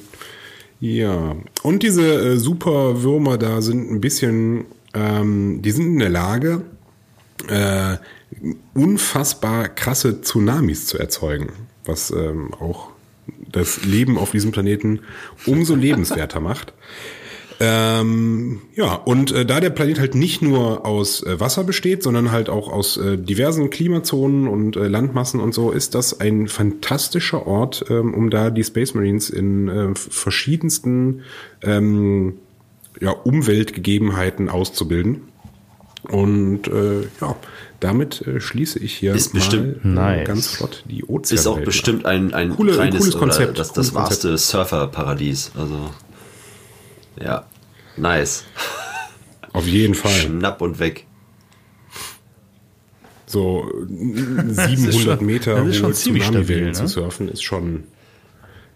ja. Und diese äh, Superwürmer da sind ein bisschen, ähm, die sind in der Lage, äh, unfassbar krasse Tsunamis zu erzeugen, was ähm, auch das Leben auf diesem Planeten umso lebenswerter macht. Ähm, ja, und äh, da der Planet halt nicht nur aus äh, Wasser besteht, sondern halt auch aus äh, diversen Klimazonen und äh, Landmassen und so, ist das ein fantastischer Ort, ähm, um da die Space Marines in äh, verschiedensten ähm, ja, Umweltgegebenheiten auszubilden. Und äh, ja, damit äh, schließe ich hier Ist bestimmt mal, äh, nice. ganz flott die Ozean. Ist auch bestimmt ein, ein Coole- ein reines cooles oder Konzept, das, das cooles wahrste Surferparadies. Also ja, nice. <laughs> Auf jeden Fall. Schnapp und weg. So äh, ist 700 schon- Meter das ist schon hohe ziemlich Tsunami-Wellen ne? zu surfen, ist schon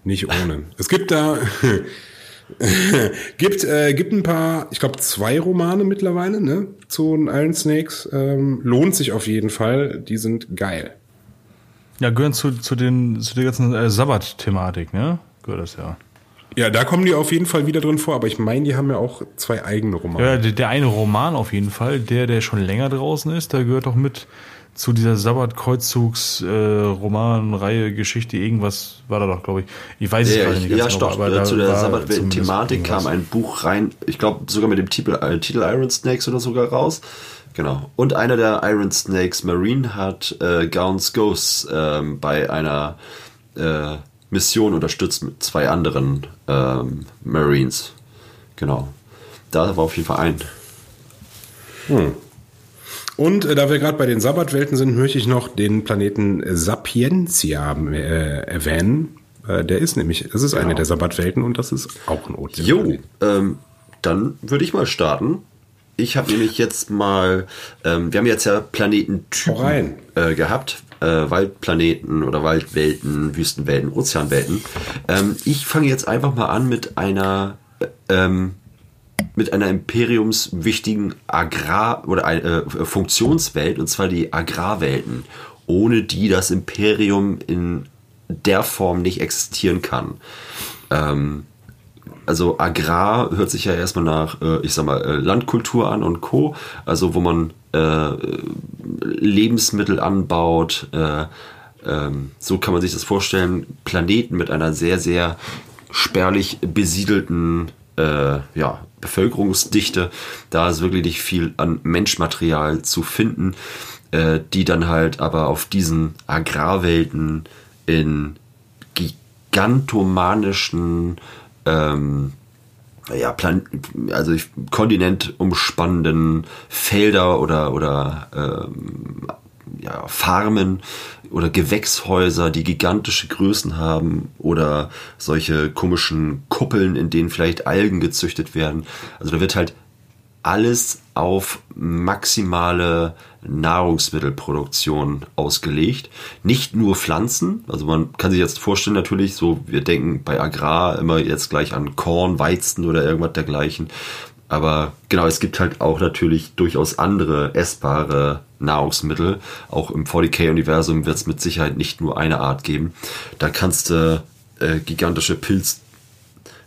nicht ohne. Es gibt da <laughs> gibt äh, gibt ein paar, ich glaube zwei Romane mittlerweile, ne, zu den Iron Snakes. Ähm, lohnt sich auf jeden Fall. Die sind geil. Ja, gehören zu, zu, den, zu der ganzen äh, Sabbat-Thematik, ne? Gehört das ja. Ja, da kommen die auf jeden Fall wieder drin vor, aber ich meine, die haben ja auch zwei eigene Romane. Ja, der, der eine Roman auf jeden Fall, der, der schon länger draußen ist, der gehört doch mit zu dieser Sabbat-Kreuzzugs-Roman-Reihe, Geschichte, irgendwas war da doch, glaube ich. Ich weiß es Ja, gerade ich, nicht ganz ja genau, stopp. aber da zu der zumindest kam ein Buch rein, ich glaube sogar mit dem Titel, äh, Titel Iron Snakes oder sogar raus. Genau. Und einer der Iron Snakes Marine hat äh, Gaunt's Ghosts ähm, bei einer äh, Mission unterstützt mit zwei anderen ähm, Marines. Genau. Da war auf jeden Fall ein. Und äh, da wir gerade bei den Sabbatwelten sind, möchte ich noch den Planeten Sapientia äh, erwähnen. Äh, der ist nämlich, das ist eine der Sabbatwelten und das ist auch ein Ozean. Jo, ähm, dann würde ich mal starten. Ich habe nämlich jetzt mal, ähm, wir haben jetzt ja Planetentypen äh, gehabt. Äh, Waldplaneten oder Waldwelten, Wüstenwelten, Ozeanwelten. Ähm, ich fange jetzt einfach mal an mit einer äh, ähm, mit einer imperiumswichtigen Agrar- oder äh, Funktionswelt, und zwar die Agrarwelten, ohne die das Imperium in der Form nicht existieren kann. Ähm, also Agrar hört sich ja erstmal nach, äh, ich sag mal, äh, Landkultur an und Co. Also wo man äh, Lebensmittel anbaut, äh, ähm, so kann man sich das vorstellen, Planeten mit einer sehr, sehr spärlich besiedelten äh, ja, Bevölkerungsdichte. Da ist wirklich nicht viel an Menschmaterial zu finden, äh, die dann halt aber auf diesen Agrarwelten in gigantomanischen ähm, ja, Plan also Kontinent umspannenden Felder oder, oder ähm, ja, Farmen oder Gewächshäuser, die gigantische Größen haben oder solche komischen Kuppeln, in denen vielleicht Algen gezüchtet werden. Also da wird halt alles auf maximale Nahrungsmittelproduktion ausgelegt. Nicht nur Pflanzen, also man kann sich jetzt vorstellen natürlich, so wir denken bei Agrar immer jetzt gleich an Korn, Weizen oder irgendwas dergleichen. Aber genau, es gibt halt auch natürlich durchaus andere essbare Nahrungsmittel. Auch im 40k-Universum wird es mit Sicherheit nicht nur eine Art geben. Da kannst du äh, gigantische Pilz,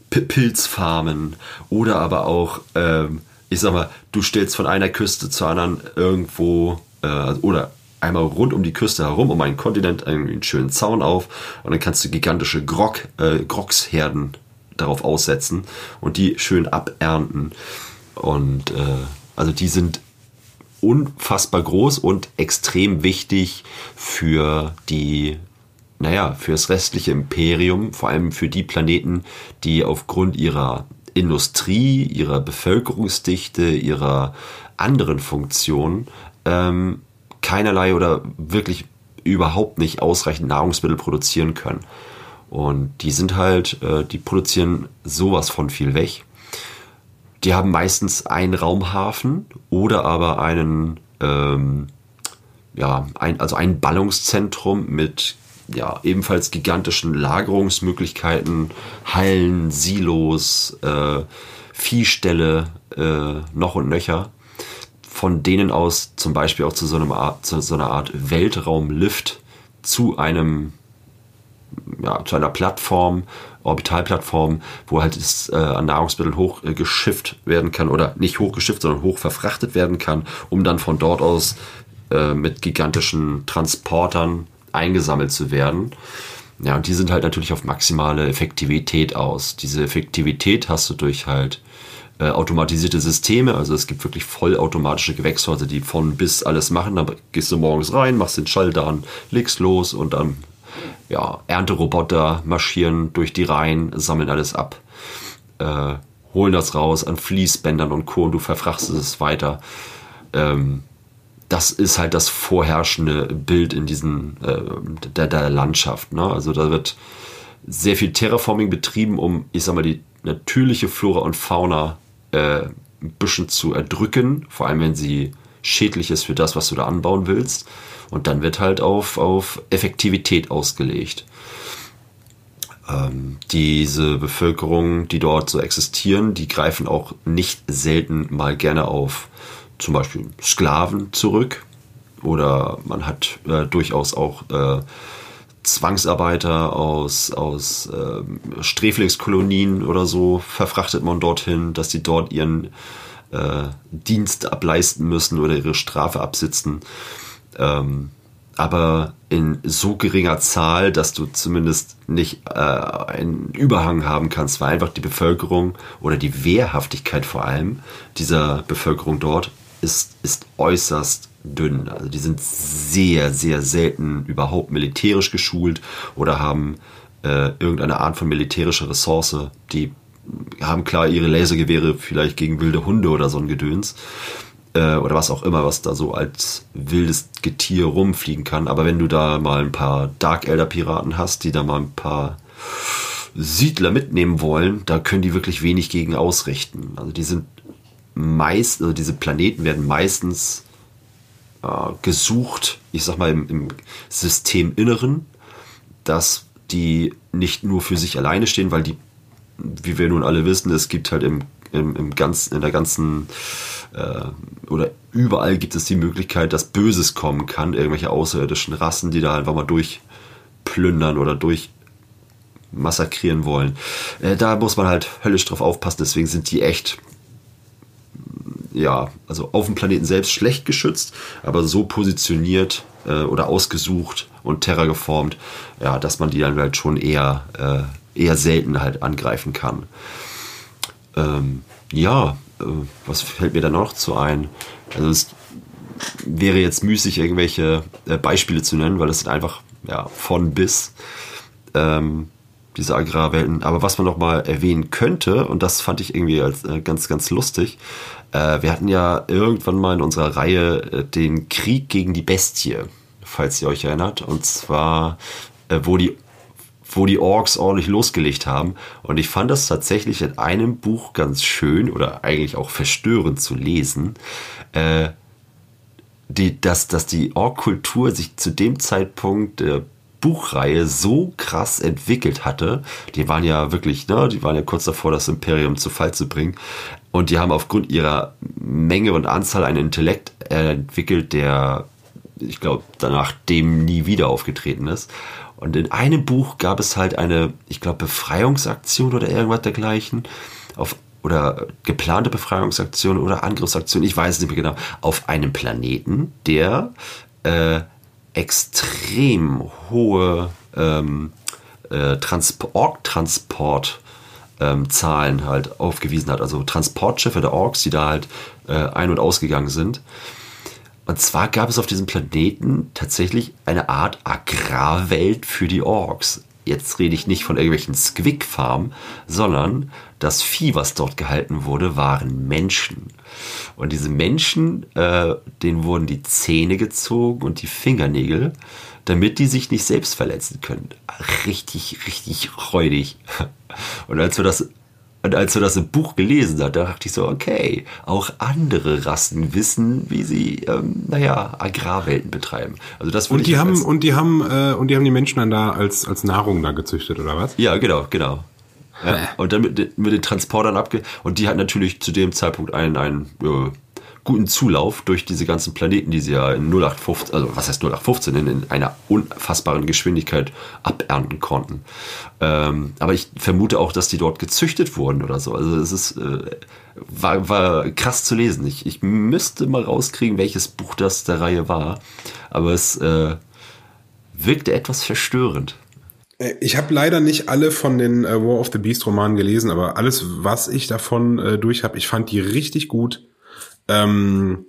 P Pilzfarmen oder aber auch, ähm, ich sag mal, du stellst von einer Küste zur anderen irgendwo äh, oder einmal rund um die Küste herum, um einen Kontinent, einen schönen Zaun auf und dann kannst du gigantische Grog, äh, Grogsherden darauf aussetzen und die schön abernten. Und äh, also die sind unfassbar groß und extrem wichtig für die, naja, für das restliche Imperium, vor allem für die Planeten, die aufgrund ihrer Industrie, ihrer Bevölkerungsdichte, ihrer anderen Funktionen ähm, keinerlei oder wirklich überhaupt nicht ausreichend Nahrungsmittel produzieren können. Und die sind halt, äh, die produzieren sowas von viel weg. Die haben meistens einen Raumhafen oder aber einen, ähm, ja, ein, also ein Ballungszentrum mit ja, ebenfalls gigantischen Lagerungsmöglichkeiten, Hallen, Silos, äh, Viehställe, äh, noch und nöcher, von denen aus zum Beispiel auch zu so, einem Art, zu so einer Art Weltraumlift zu einem ja, zu einer Plattform, Orbitalplattform, wo halt es, äh, an Nahrungsmitteln hochgeschifft äh, werden kann oder nicht hochgeschifft, sondern hoch verfrachtet werden kann, um dann von dort aus äh, mit gigantischen Transportern eingesammelt zu werden. Ja, und die sind halt natürlich auf maximale Effektivität aus. Diese Effektivität hast du durch halt äh, automatisierte Systeme. Also es gibt wirklich vollautomatische Gewächshäuser, die von bis alles machen. Dann gehst du morgens rein, machst den Schalter an, legst los und dann ja, Ernteroboter marschieren durch die Reihen, sammeln alles ab, äh, holen das raus an Fließbändern und Co. und du verfrachtest es weiter. Ähm, das ist halt das vorherrschende Bild in diesen äh, der, der Landschaft. Ne? Also da wird sehr viel Terraforming betrieben, um, ich sag mal, die natürliche Flora und Fauna äh, ein bisschen zu erdrücken, vor allem wenn sie schädlich ist für das, was du da anbauen willst. Und dann wird halt auf, auf Effektivität ausgelegt. Ähm, diese Bevölkerung, die dort so existieren, die greifen auch nicht selten mal gerne auf zum Beispiel Sklaven zurück. Oder man hat äh, durchaus auch äh, Zwangsarbeiter aus, aus äh, Sträflingskolonien oder so verfrachtet man dorthin, dass sie dort ihren äh, Dienst ableisten müssen oder ihre Strafe absitzen. Ähm, aber in so geringer Zahl, dass du zumindest nicht äh, einen Überhang haben kannst, weil einfach die Bevölkerung oder die Wehrhaftigkeit vor allem dieser Bevölkerung dort ist, ist äußerst dünn. Also die sind sehr, sehr selten überhaupt militärisch geschult oder haben äh, irgendeine Art von militärischer Ressource. Die haben klar ihre Lasergewehre vielleicht gegen wilde Hunde oder so ein Gedöns äh, oder was auch immer, was da so als wildes Getier rumfliegen kann. Aber wenn du da mal ein paar Dark Elder Piraten hast, die da mal ein paar Siedler mitnehmen wollen, da können die wirklich wenig gegen ausrichten. Also die sind meist, also diese Planeten werden meistens äh, gesucht, ich sag mal im, im Systeminneren, dass die nicht nur für sich alleine stehen, weil die, wie wir nun alle wissen, es gibt halt im, im, im ganzen, in der ganzen äh, oder überall gibt es die Möglichkeit, dass Böses kommen kann, irgendwelche außerirdischen Rassen, die da einfach mal durchplündern oder durch massakrieren wollen. Äh, da muss man halt höllisch drauf aufpassen, deswegen sind die echt ja, also auf dem Planeten selbst schlecht geschützt, aber so positioniert äh, oder ausgesucht und terrageformt, ja, dass man die dann halt schon eher, äh, eher selten halt angreifen kann. Ähm, ja, äh, was fällt mir da noch zu ein? Also es wäre jetzt müßig, irgendwelche äh, Beispiele zu nennen, weil das sind einfach ja, von bis ähm, diese Agrarwelten. Aber was man noch mal erwähnen könnte, und das fand ich irgendwie als äh, ganz, ganz lustig, äh, wir hatten ja irgendwann mal in unserer Reihe äh, den Krieg gegen die Bestie, falls ihr euch erinnert. Und zwar, äh, wo die wo die Orks ordentlich losgelegt haben. Und ich fand das tatsächlich in einem Buch ganz schön oder eigentlich auch verstörend zu lesen, äh, die, dass, dass die Ork-Kultur sich zu dem Zeitpunkt der Buchreihe so krass entwickelt hatte. Die waren ja wirklich, ne, die waren ja kurz davor, das Imperium zu Fall zu bringen. Und die haben aufgrund ihrer Menge und Anzahl einen Intellekt entwickelt, der, ich glaube, danach dem nie wieder aufgetreten ist. Und in einem Buch gab es halt eine, ich glaube, Befreiungsaktion oder irgendwas dergleichen. Auf, oder geplante Befreiungsaktion oder Angriffsaktion, ich weiß es nicht mehr genau, auf einem Planeten, der äh, extrem hohe ähm, äh, Org-Transport ähm, Zahlen halt aufgewiesen hat. Also Transportschiffe der Orks, die da halt äh, ein- und ausgegangen sind. Und zwar gab es auf diesem Planeten tatsächlich eine Art Agrarwelt für die Orks. Jetzt rede ich nicht von irgendwelchen Squick-Farmen, sondern das Vieh, was dort gehalten wurde, waren Menschen. Und diese Menschen, äh, denen wurden die Zähne gezogen und die Fingernägel, damit die sich nicht selbst verletzen können. Richtig, richtig räudig. <laughs> Und als wir das und als wir das im Buch gelesen haben, da dachte ich so, okay, auch andere Rassen wissen, wie sie, ähm, naja, Agrarwelten betreiben. Also das und die haben und die haben äh, und die haben die Menschen dann da als als Nahrung da gezüchtet oder was? Ja, genau, genau. Ja, und dann mit, mit den Transportern abge und die hat natürlich zu dem Zeitpunkt einen einen äh, guten Zulauf durch diese ganzen Planeten, die sie ja in 0815, also was heißt 0815, in, in einer unfassbaren Geschwindigkeit abernten konnten. Ähm, aber ich vermute auch, dass die dort gezüchtet wurden oder so. Also es ist, äh, war, war krass zu lesen. Ich, ich müsste mal rauskriegen, welches Buch das der Reihe war. Aber es äh, wirkte etwas verstörend. Äh, ich habe leider nicht alle von den äh, War of the Beast Romanen gelesen, aber alles, was ich davon äh, durch habe, ich fand die richtig gut. Ähm,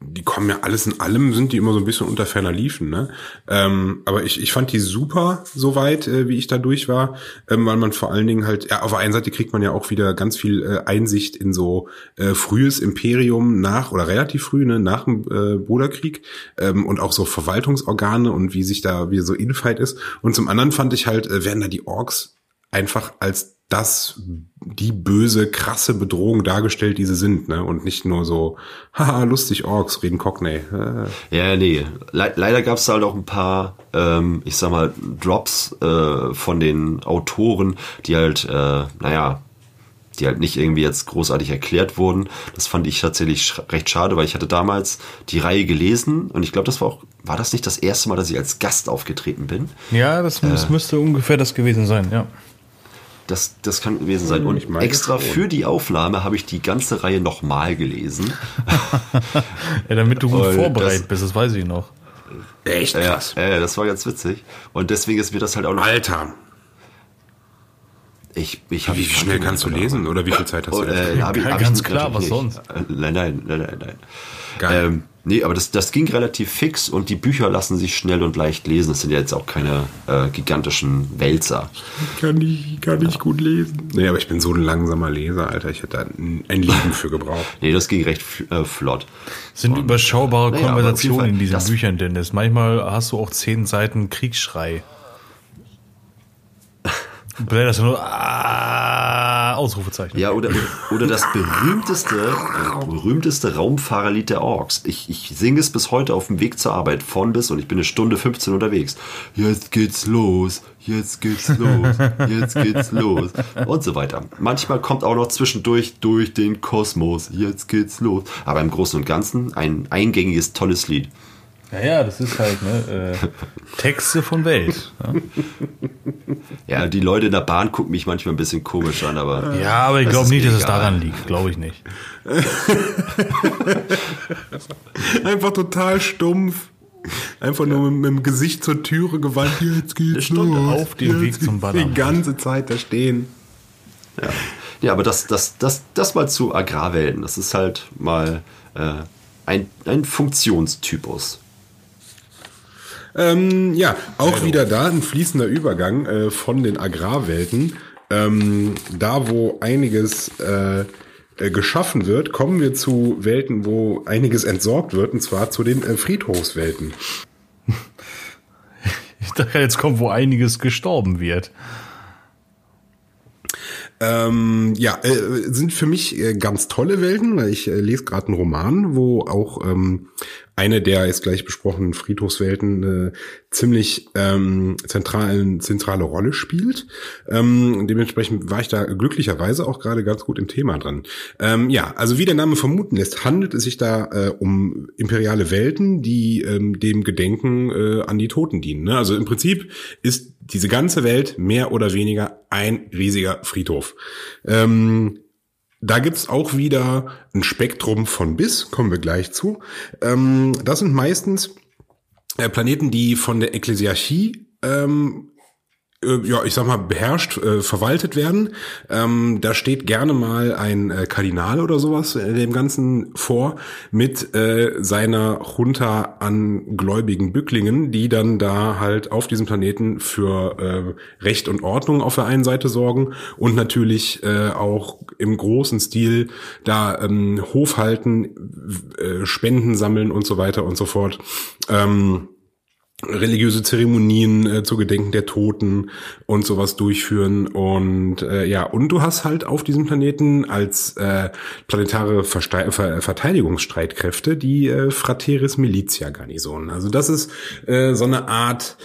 die kommen ja alles in allem, sind die immer so ein bisschen unter ferner Liefen, ne? Ähm, aber ich, ich fand die super, soweit, äh, wie ich da durch war, ähm, weil man vor allen Dingen halt, ja, auf der einen Seite kriegt man ja auch wieder ganz viel äh, Einsicht in so äh, frühes Imperium nach, oder relativ früh, ne, nach dem äh, Bruderkrieg, ähm, und auch so Verwaltungsorgane und wie sich da, wie so Infight ist. Und zum anderen fand ich halt, äh, werden da die Orks einfach als das die böse, krasse Bedrohung dargestellt, die sie sind, ne? Und nicht nur so, haha, lustig Orks, reden Cockney. Ja, nee. Le leider gab es halt auch ein paar, ähm, ich sag mal, Drops äh, von den Autoren, die halt, äh, naja, die halt nicht irgendwie jetzt großartig erklärt wurden. Das fand ich tatsächlich sch recht schade, weil ich hatte damals die Reihe gelesen und ich glaube, das war auch, war das nicht das erste Mal, dass ich als Gast aufgetreten bin? Ja, das, das äh, müsste ungefähr das gewesen sein, ja. Das, das kann gewesen sein. Und extra für die Aufnahme habe ich die ganze Reihe nochmal gelesen. <laughs> ja, damit du gut und vorbereitet das, bist, das weiß ich noch. Echt krass. Ja, ja, das war ganz witzig. Und deswegen ist mir das halt auch noch. Alter! Ich, ich wie schnell kannst du lesen oder wie viel Zeit hast du? Äh, hab ich, hab ganz klar, was nicht. sonst? Nein, nein, nein, nein, nein. Geil. Ähm, Nee, aber das, das ging relativ fix und die Bücher lassen sich schnell und leicht lesen. Das sind ja jetzt auch keine äh, gigantischen Wälzer. Kann ich, kann ich ja. gut lesen. Nee, aber ich bin so ein langsamer Leser, Alter. Ich hätte da ein, ein Leben für gebraucht. nee, das ging recht äh, flott. Sind und, überschaubare naja, Konversationen in diesen Büchern, Dennis. Manchmal hast du auch zehn Seiten Kriegsschrei. Blätterst du nur ah, Ausrufezeichen. Ja, oder, oder das berühmteste, berühmteste Raumfahrerlied der Orks. Ich, ich singe es bis heute auf dem Weg zur Arbeit von bis und ich bin eine Stunde 15 unterwegs. Jetzt geht's los, jetzt geht's los, jetzt geht's los und so weiter. Manchmal kommt auch noch zwischendurch durch den Kosmos, jetzt geht's los. Aber im Großen und Ganzen ein eingängiges, tolles Lied. Naja, das ist halt ne, äh, Texte von Welt. Ne? Ja, die Leute in der Bahn gucken mich manchmal ein bisschen komisch an, aber. Ja, aber ich glaube nicht, dass es daran liegt. Glaube ich nicht. <laughs> Einfach total stumpf. Einfach nur mit, mit, dem Gesicht zur Türe gewandt. Jetzt geht's los. auf dem Weg zum Ballern. Die ganze Zeit da stehen. Ja, ja aber das, das, das, das mal zu Agrarwelten. Das ist halt mal äh, ein, ein Funktionstypus. Ähm, ja, auch Hello. wieder da ein fließender Übergang äh, von den Agrarwelten. Ähm, da, wo einiges äh, äh, geschaffen wird, kommen wir zu Welten, wo einiges entsorgt wird, und zwar zu den äh, Friedhofswelten. <laughs> Ich dachte, jetzt kommt, wo einiges gestorben wird. Ähm, ja, äh, sind für mich äh, ganz tolle Welten. Ich äh, lese gerade einen Roman, wo auch ähm, eine der jetzt gleich besprochenen Friedhofswelten eine ziemlich ähm, zentralen, zentrale Rolle spielt. Ähm, dementsprechend war ich da glücklicherweise auch gerade ganz gut im Thema dran. Ähm, ja, also wie der Name vermuten lässt, handelt es sich da äh, um imperiale Welten, die ähm, dem Gedenken äh, an die Toten dienen. Ne? Also im Prinzip ist diese ganze Welt mehr oder weniger ein riesiger Friedhof. Ähm, da gibt's auch wieder ein Spektrum von bis, kommen wir gleich zu. Ähm, das sind meistens äh, Planeten, die von der Ekklesiarchie ähm, äh, ja, ich sag mal, beherrscht, äh, verwaltet werden. Ähm, da steht gerne mal ein äh, Kardinal oder sowas in dem Ganzen vor mit äh, seiner Junta an gläubigen Bücklingen, die dann da halt auf diesem Planeten für äh, Recht und Ordnung auf der einen Seite sorgen und natürlich äh, auch im großen Stil da ähm, Hof halten, äh, Spenden sammeln und so weiter und so fort. Ähm, religiöse Zeremonien äh, zu Gedenken der Toten und sowas durchführen. Und äh, ja und du hast halt auf diesem Planeten als äh, planetare Verste Ver Verteidigungsstreitkräfte die äh, Frateris Militia Garnison. Also das ist äh, so eine Art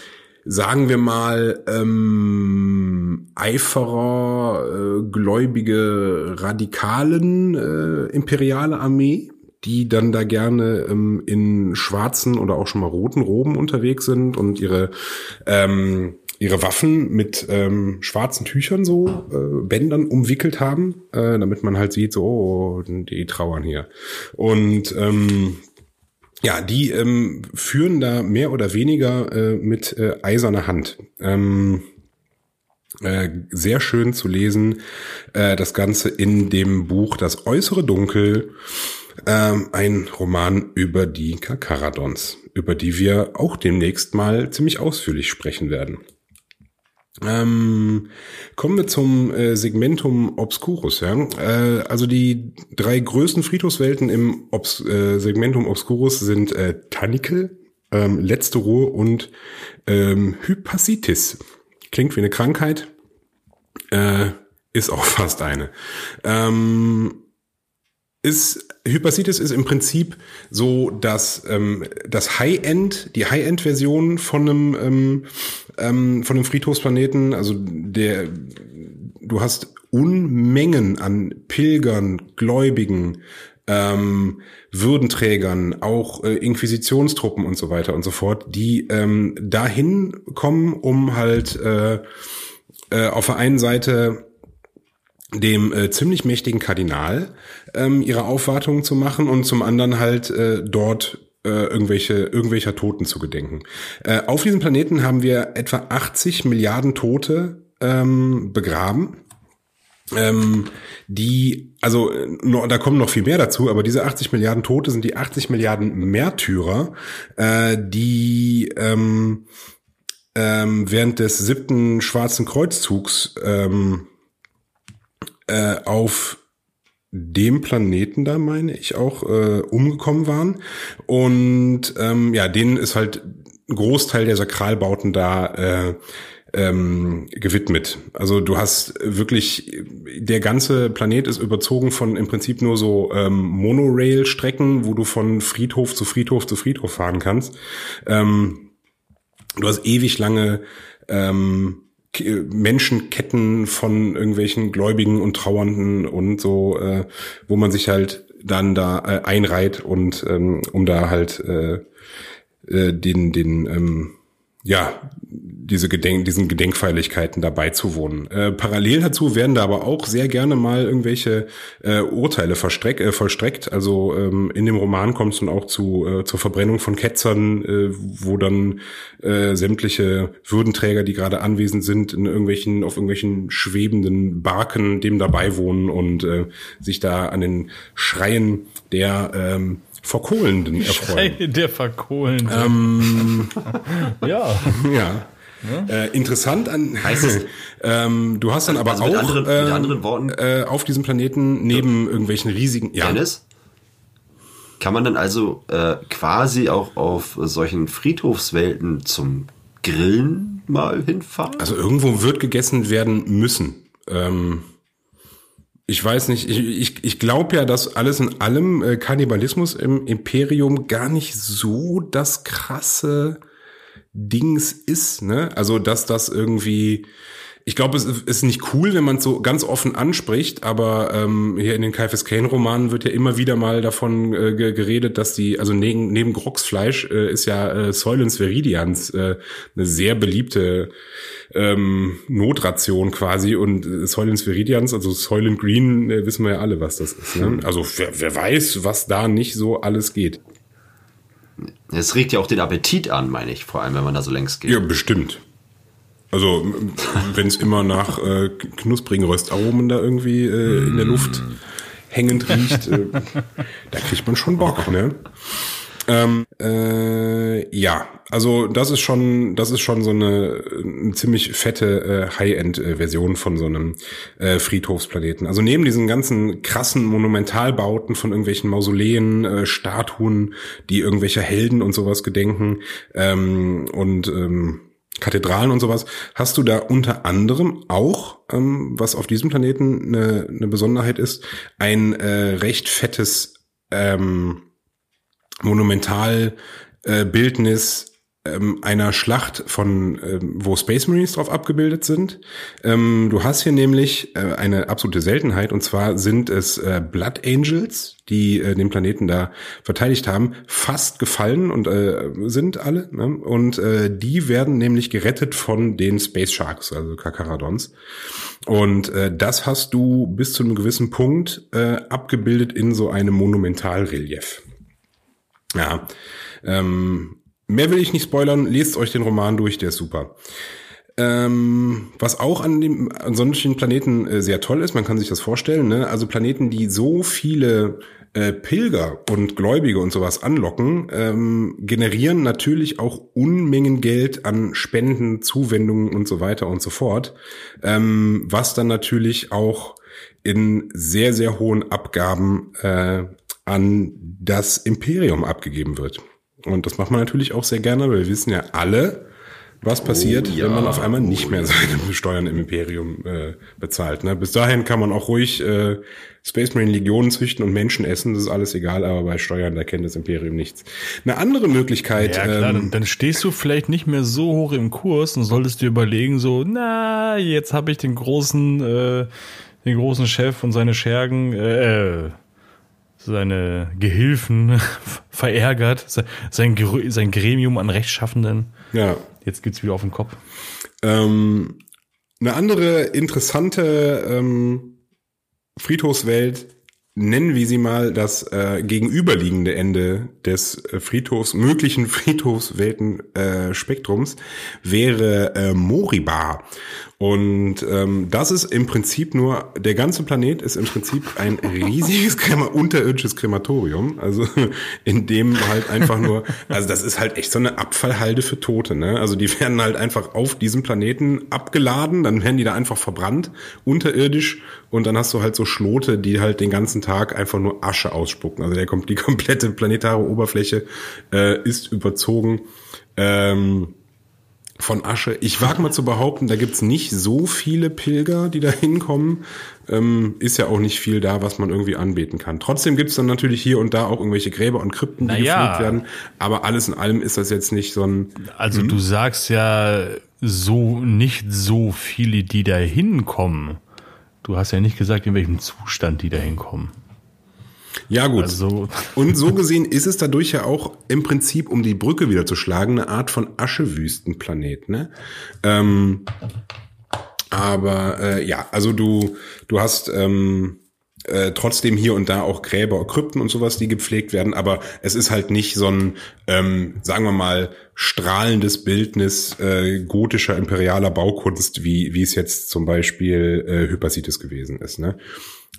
sagen wir mal ähm, Eiferer äh, gläubige Radikalen äh, imperiale Armee die dann da gerne ähm, in schwarzen oder auch schon mal roten Roben unterwegs sind und ihre ähm, ihre Waffen mit ähm, schwarzen Tüchern so äh, Bändern umwickelt haben, äh, damit man halt sieht, so oh, die trauern hier. Und ähm, ja, die ähm, führen da mehr oder weniger äh, mit äh, eiserner Hand. Ähm, äh, sehr schön zu lesen, äh, das Ganze in dem Buch Das äußere Dunkel ähm, ein Roman über die Kakaradons, über die wir auch demnächst mal ziemlich ausführlich sprechen werden. Ähm, kommen wir zum äh, Segmentum Obscurus. Ja? Äh, also die drei größten Friedhofswelten im Obs äh, Segmentum Obscurus sind äh, Tanikel, ähm, Letzte Ruhe und ähm, Hypacitis. Klingt wie eine Krankheit, äh, ist auch <laughs> fast eine. Ähm, ist Hypacitis ist im Prinzip so, dass ähm, das High-End, die High-End-Version von einem ähm, ähm, von einem Friedhofsplaneten, also der du hast Unmengen an Pilgern, Gläubigen, ähm, Würdenträgern, auch äh, Inquisitionstruppen und so weiter und so fort, die ähm, dahin kommen, um halt äh, äh, auf der einen Seite dem äh, ziemlich mächtigen Kardinal ähm, ihre Aufwartung zu machen und zum anderen halt äh, dort äh, irgendwelche irgendwelcher Toten zu gedenken. Äh, auf diesem Planeten haben wir etwa 80 Milliarden Tote ähm, begraben. Ähm, die, also no, da kommen noch viel mehr dazu, aber diese 80 Milliarden Tote sind die 80 Milliarden Märtyrer, äh, die ähm, ähm, während des siebten Schwarzen Kreuzzugs ähm, äh, auf dem Planeten da, meine ich, auch äh, umgekommen waren. Und ähm, ja, denen ist halt ein Großteil der Sakralbauten da äh, ähm, gewidmet. Also du hast wirklich, der ganze Planet ist überzogen von im Prinzip nur so ähm, Monorail-Strecken, wo du von Friedhof zu Friedhof zu Friedhof fahren kannst. Ähm, du hast ewig lange ähm, Menschenketten von irgendwelchen Gläubigen und Trauernden und so, äh, wo man sich halt dann da äh, einreiht und ähm, um da halt äh, äh, den, den, ähm, ja, diese Gedenk, diesen Gedenkfeierlichkeiten dabei zu wohnen. Äh, parallel dazu werden da aber auch sehr gerne mal irgendwelche äh, Urteile verstreck, äh, vollstreckt. Also ähm, in dem Roman kommt es dann auch zu äh, zur Verbrennung von Ketzern, äh, wo dann äh, sämtliche Würdenträger, die gerade anwesend sind, in irgendwelchen auf irgendwelchen schwebenden Barken dem dabei wohnen und äh, sich da an den Schreien der ähm, Verkohlenden erfreuen. Schei der Verkohlenden. Ähm, <laughs> ja. ja. Äh, interessant an. Heißt es- <laughs> ähm, du hast dann aber Also auch anderen- mit ähm, anderen Worten- äh, auf diesem Planeten neben irgendwelchen riesigen. Ja, Dennis? Kann man dann also äh, quasi auch auf solchen Friedhofswelten zum Grillen mal hinfahren? also irgendwo wird gegessen werden müssen. Ähm, ich weiß nicht, ich, ich, ich glaube ja, dass alles in allem äh, Kannibalismus im Imperium gar nicht so das krasse Dings ist, ne? Also, dass das irgendwie, ich glaube, es ist nicht cool, wenn man es so ganz offen anspricht, aber ähm, hier in den Kaifes Kane Romanen wird ja immer wieder mal davon äh, ge- geredet, dass die, also neben, neben Grocksfleisch äh, ist ja äh, Säulens Veridians äh, eine sehr beliebte ähm, Notration quasi und äh, Soylent Veridians, also Soylent Green, äh, wissen wir ja alle, was das ist. Ne? Also wer, wer weiß, was da nicht so alles geht. Es regt ja auch den Appetit an, meine ich, vor allem wenn man da so längs geht. Ja, bestimmt. Also wenn es immer nach äh, knusprigen Röstaromen da irgendwie äh, in der Luft hängend riecht, äh, da kriegt man schon Bock, ne? Ähm, äh, ja, also das ist schon, das ist schon so eine, eine ziemlich fette äh, High-End-Version von so einem äh, Friedhofsplaneten. Also neben diesen ganzen krassen Monumentalbauten von irgendwelchen Mausoleen, äh, Statuen, die irgendwelcher Helden und sowas gedenken ähm, und ähm, Kathedralen und sowas, hast du da unter anderem auch, ähm, was auf diesem Planeten eine, eine Besonderheit ist, ein äh, recht fettes ähm, Monumentalbildnis äh, ähm, einer Schlacht von, ähm, wo Space Marines drauf abgebildet sind. Ähm, du hast hier nämlich äh, eine absolute Seltenheit und zwar sind es äh, Blood Angels, die äh, den Planeten da verteidigt haben, fast gefallen und äh, sind alle. Ne? Und äh, die werden nämlich gerettet von den Space Sharks, also Kakaradons. Und äh, das hast du bis zu einem gewissen Punkt äh, abgebildet in so einem Monumentalrelief. Ja, ähm, mehr will ich nicht spoilern. Lest euch den Roman durch, der ist super. Ähm, was auch an dem an solchen Planeten äh, sehr toll ist, man kann sich das vorstellen, ne? also Planeten, die so viele äh, Pilger und Gläubige und sowas anlocken, ähm, generieren natürlich auch Unmengen Geld an Spenden, Zuwendungen und so weiter und so fort, ähm, was dann natürlich auch in sehr, sehr hohen Abgaben äh, an das Imperium abgegeben wird. Und das macht man natürlich auch sehr gerne, weil wir wissen ja alle, was passiert, ja, wenn man auf einmal nicht oh mehr seine <laughs> Steuern im Imperium äh, bezahlt. Ne? Bis dahin kann man auch ruhig äh, Space Marine Legionen züchten und Menschen essen, das ist alles egal, aber bei Steuern, da kennt das Imperium nichts. Eine andere Möglichkeit, Ja, klar, ähm, dann, dann stehst du vielleicht nicht mehr so hoch im Kurs und solltest dir überlegen, so, na, jetzt habe ich den großen, äh, den großen Chef und seine Schergen, äh, seine Gehilfen <laughs> verärgert, se- sein, sein Gremium an Rechtschaffenden. ja, Jetzt geht's wieder auf den Kopf. Ähm, eine andere interessante ähm, Friedhofswelt, nennen wir sie mal das äh, gegenüberliegende Ende des äh, Friedhofs, möglichen Friedhofswelten äh, Spektrums, wäre äh, Moriba. Und ähm, das ist im Prinzip nur, der ganze Planet ist im Prinzip ein riesiges Krema unterirdisches Krematorium. Also <laughs> in dem halt einfach nur, also das ist halt echt so eine Abfallhalde für Tote. Ne? Also die werden halt einfach auf diesem Planeten abgeladen, dann werden die da einfach verbrannt, unterirdisch. Und dann hast du halt so Schlote, die halt den ganzen Tag einfach nur Asche ausspucken. Also der kommt die komplette planetare Oberfläche äh, ist überzogen. Ähm, von Asche. Ich wage mal zu behaupten, da gibt's nicht so viele Pilger, die da hinkommen. Ähm, ist ja auch nicht viel da, was man irgendwie anbeten kann. Trotzdem gibt's dann natürlich hier und da auch irgendwelche Gräber und Krypten, die Naja. gepflegt werden. Aber alles in allem ist das jetzt nicht so ein. Also du sagst ja so nicht so viele, die da hinkommen. Du hast ja nicht gesagt, in welchem Zustand die da hinkommen. Ja, gut. Also, Und so <laughs> gesehen ist es dadurch ja auch im Prinzip, um die Brücke wieder zu schlagen, eine Art von Aschewüstenplanet, ne? Ähm, aber äh, ja, also du, du hast ähm, äh, trotzdem hier und da auch Gräber, Krypten und sowas, die gepflegt werden, aber es ist halt nicht so ein, ähm, sagen wir mal, strahlendes Bildnis äh, gotischer imperialer Baukunst, wie, wie es jetzt zum Beispiel äh, Hypacites gewesen ist. Ne?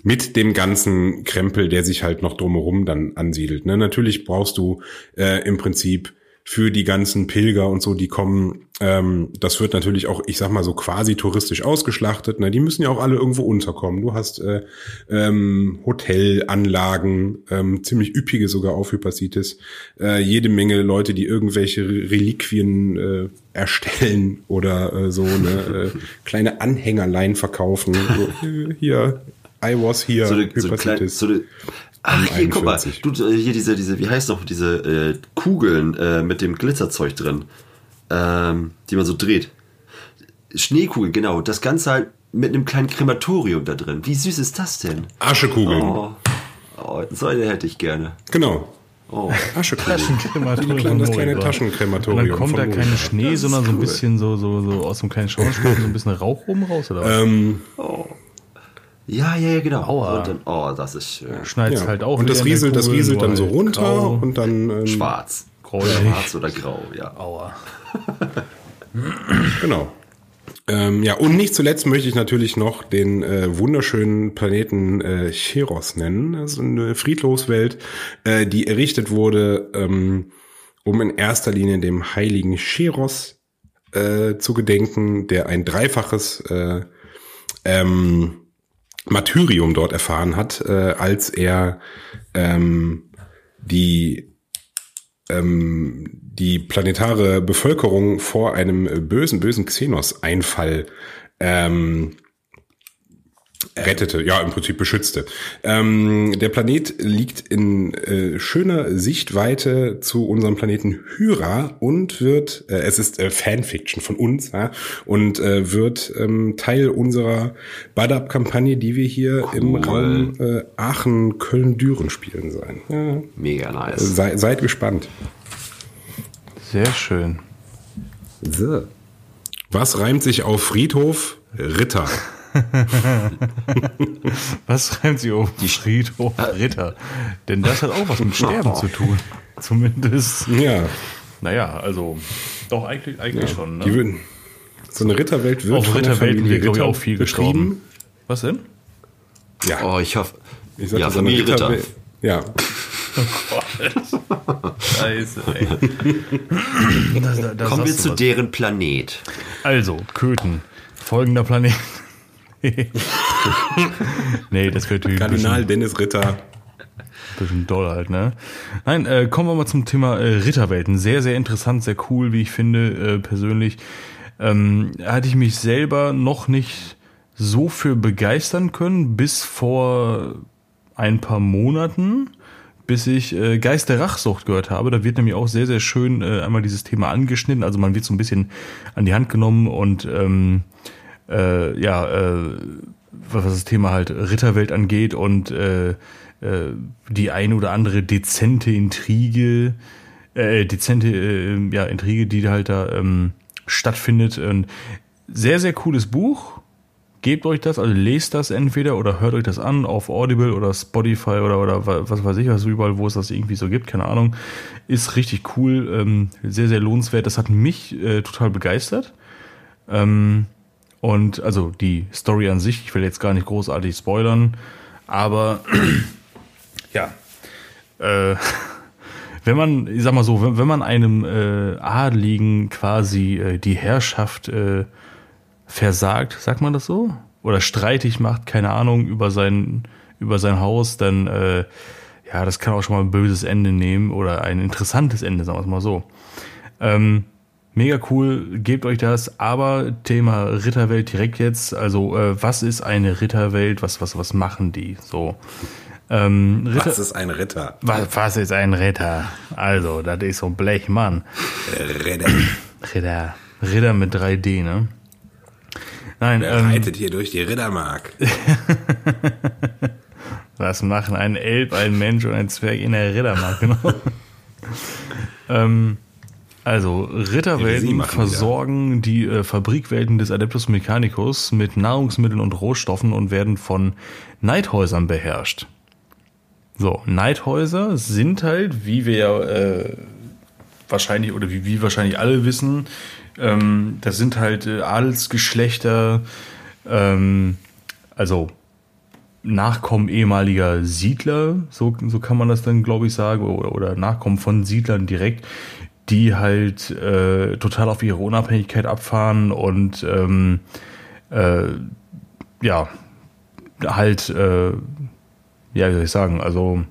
Mit dem ganzen Krempel, der sich halt noch drumherum dann ansiedelt. Ne? Natürlich brauchst du äh, im Prinzip für die ganzen Pilger und so, die kommen, ähm, das wird natürlich auch, ich sag mal so quasi touristisch ausgeschlachtet. Ne? Die müssen ja auch alle irgendwo unterkommen. Du hast äh, ähm, Hotelanlagen, ähm, ziemlich üppige sogar auf Hypacitis, äh, jede Menge Leute, die irgendwelche Reliquien äh, erstellen oder äh, so ne, äh, <laughs> kleine Anhängerlein verkaufen. So, äh, hier, I was here, So eine, so kleine, Hypacitis. so eine, ach, hier, guck mal, 41. du, äh, hier diese, diese, wie heißt noch, diese äh, Kugeln äh, mit dem Glitzerzeug drin, ähm, die man so dreht. Schneekugeln, genau. Das Ganze halt mit einem kleinen Krematorium da drin. Wie süß ist das denn? Aschekugeln. Oh, oh so eine hätte ich gerne. Genau. Oh. Aschekugeln. Taschenkrematorium. Klein- das kleine Und Taschenkrematorium. dann kommt da Moritz. Schnee, sondern so ein bisschen so, so, so aus dem kleinen Schornstein so ein bisschen Rauch oben raus, oder was? Ähm, Ja, ja, ja, genau. Aua. Und dann, oh, das ist schön. Schneid's ja. halt auch. und das rieselt, das rieselt dann so runter grau. und dann ähm, Schwarz. Gräulich. Schwarz oder grau, ja. Aua. <laughs> Genau. Ähm, ja, und nicht zuletzt möchte ich natürlich noch den äh, wunderschönen Planeten äh, Cheros nennen. Das ist eine Friedhofswelt, äh, die errichtet wurde, ähm, um in erster Linie dem heiligen Cheros äh, zu gedenken, der ein dreifaches äh, ähm, Martyrium dort erfahren hat, äh, als er ähm, die ähm, die planetare Bevölkerung vor einem bösen, bösen Xenos-Einfall ähm, rettete, ja, im Prinzip beschützte. Ähm, der Planet liegt in äh, schöner Sichtweite zu unserem Planeten Hyra und wird, äh, es ist äh, Fanfiction von uns, ja, und äh, wird ähm, Teil unserer Badab-Kampagne, die wir hier im Cool. Raum äh, Aachen, Köln, Düren spielen sein. Ja, Mega nice. sei, seid gespannt. Sehr schön. So. Was reimt sich auf Friedhof? Ritter. <laughs> Was reimt sie auf die Friedhof Ritter? Denn das hat auch was mit Sterben <laughs> zu tun. Zumindest. Ja. Naja, also doch eigentlich, eigentlich schon. Die Ne? würden, so eine Ritterwelt wird Auf der Ritterwelten wird, glaube ich, Ritter auch viel gestorben. Was denn? Ja. Oh, ich hoffe. ich sagte, ja, so Familie Ritter. Ritterwelt- Ja. <laughs> Scheiße, ey. Das, das Kommen wir zu was. deren Planet. Also, Köthen. Folgender Planet. <laughs> nee, das wird bisschen, Kardinal Dennis Ritter. bisschen doll halt, ne? Nein, äh, kommen wir mal zum Thema äh, Ritterwelten. Sehr, sehr interessant, sehr cool, wie ich finde, äh, persönlich. Ähm, hatte ich mich selber noch nicht so für begeistern können, bis vor ein paar Monaten, bis ich äh, Geist der Rachsucht gehört habe. Da wird nämlich auch sehr, sehr schön äh, einmal dieses Thema angeschnitten. Also man wird so ein bisschen an die Hand genommen und ähm, äh, ja, äh, was das Thema halt Ritterwelt angeht und äh, äh, die eine oder andere dezente Intrige, äh, dezente äh, ja, Intrige, die halt da ähm, stattfindet. Und sehr, sehr cooles Buch. Gebt euch das, also lest das entweder oder hört euch das an auf Audible oder Spotify oder, oder wa- was weiß ich, was überall, wo es das irgendwie so gibt, keine Ahnung. Ist richtig cool, ähm, sehr, sehr lohnenswert. Das hat mich äh, total begeistert. Ähm, und also die Story an sich, ich will jetzt gar nicht großartig spoilern, aber <clears throat> ja, äh, <laughs> wenn man, ich sag mal so, wenn, wenn man einem äh, Adligen quasi äh, die Herrschaft äh, versagt, sagt man das so? Oder streitig macht, keine Ahnung, über sein, über sein Haus, dann äh, ja, das kann auch schon mal ein böses Ende nehmen oder ein interessantes Ende, sagen wir es mal so. Ähm, mega cool, gebt euch das, aber Thema Ritterwelt direkt jetzt, also äh, was ist eine Ritterwelt, was, was, was machen die? So. Ähm, Ritter, Was ist ein Ritter? was, was ist ein Ritter? Also, das ist so ein Blechmann. Ritter. Ritter. Ritter mit 3D, ne? Nein, ähm, Reitet hier durch die Rittermark. <laughs> Was machen ein Elb, ein Mensch und ein Zwerg in der Rittermark? <laughs> Genau. ähm, also, Ritterwelten versorgen die äh, Fabrikwelten des Adeptus Mechanicus mit Nahrungsmitteln und Rohstoffen und werden von Neidhäusern beherrscht. So, Neidhäuser sind halt, wie wir ja äh, wahrscheinlich oder wie wir wahrscheinlich alle wissen, ähm, das sind halt äh, Adelsgeschlechter, ähm, also Nachkommen ehemaliger Siedler, so, so kann man das dann, glaube ich, sagen, oder, oder Nachkommen von Siedlern direkt, die halt äh, total auf ihre Unabhängigkeit abfahren und ähm, äh, ja, halt, äh, ja, wie soll ich sagen, also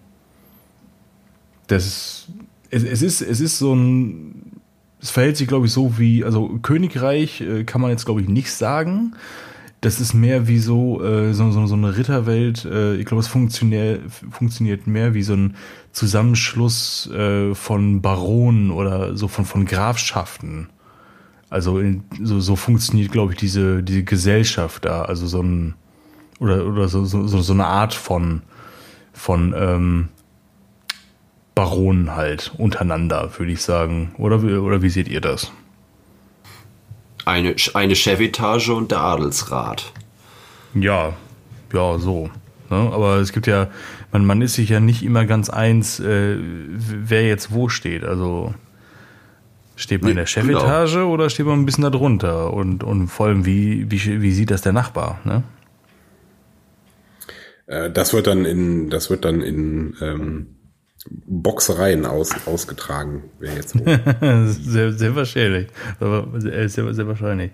das es, es ist, es ist so ein, es verhält sich, glaube ich, so wie, also Königreich äh, kann man jetzt, glaube ich, nicht sagen, das ist mehr wie so, äh, so, so, so eine Ritterwelt. Äh, ich glaube, es funktioniert, funktioniert mehr wie so ein Zusammenschluss äh, von Baronen oder so von, von Grafschaften. Also in, so, so funktioniert, glaube ich, diese, diese Gesellschaft da. Also so ein, oder, oder so, so, so eine Art von, von ähm, Baronen halt untereinander, würde ich sagen. Oder, oder wie seht ihr das? Eine, eine Chefetage und der Adelsrat. Ja, ja, so. Ne? Aber es gibt ja, man, man ist sich ja nicht immer ganz eins, äh, wer jetzt wo steht. Also steht man in der Chefetage genau. oder steht man ein bisschen darunter? Und, und vor allem, wie, wie, wie sieht das der Nachbar? Ne? Äh, das wird dann in, das wird dann in ähm, Boxereien aus, ausgetragen. Wäre jetzt <laughs> sehr, sehr wahrscheinlich. Sehr, sehr wahrscheinlich.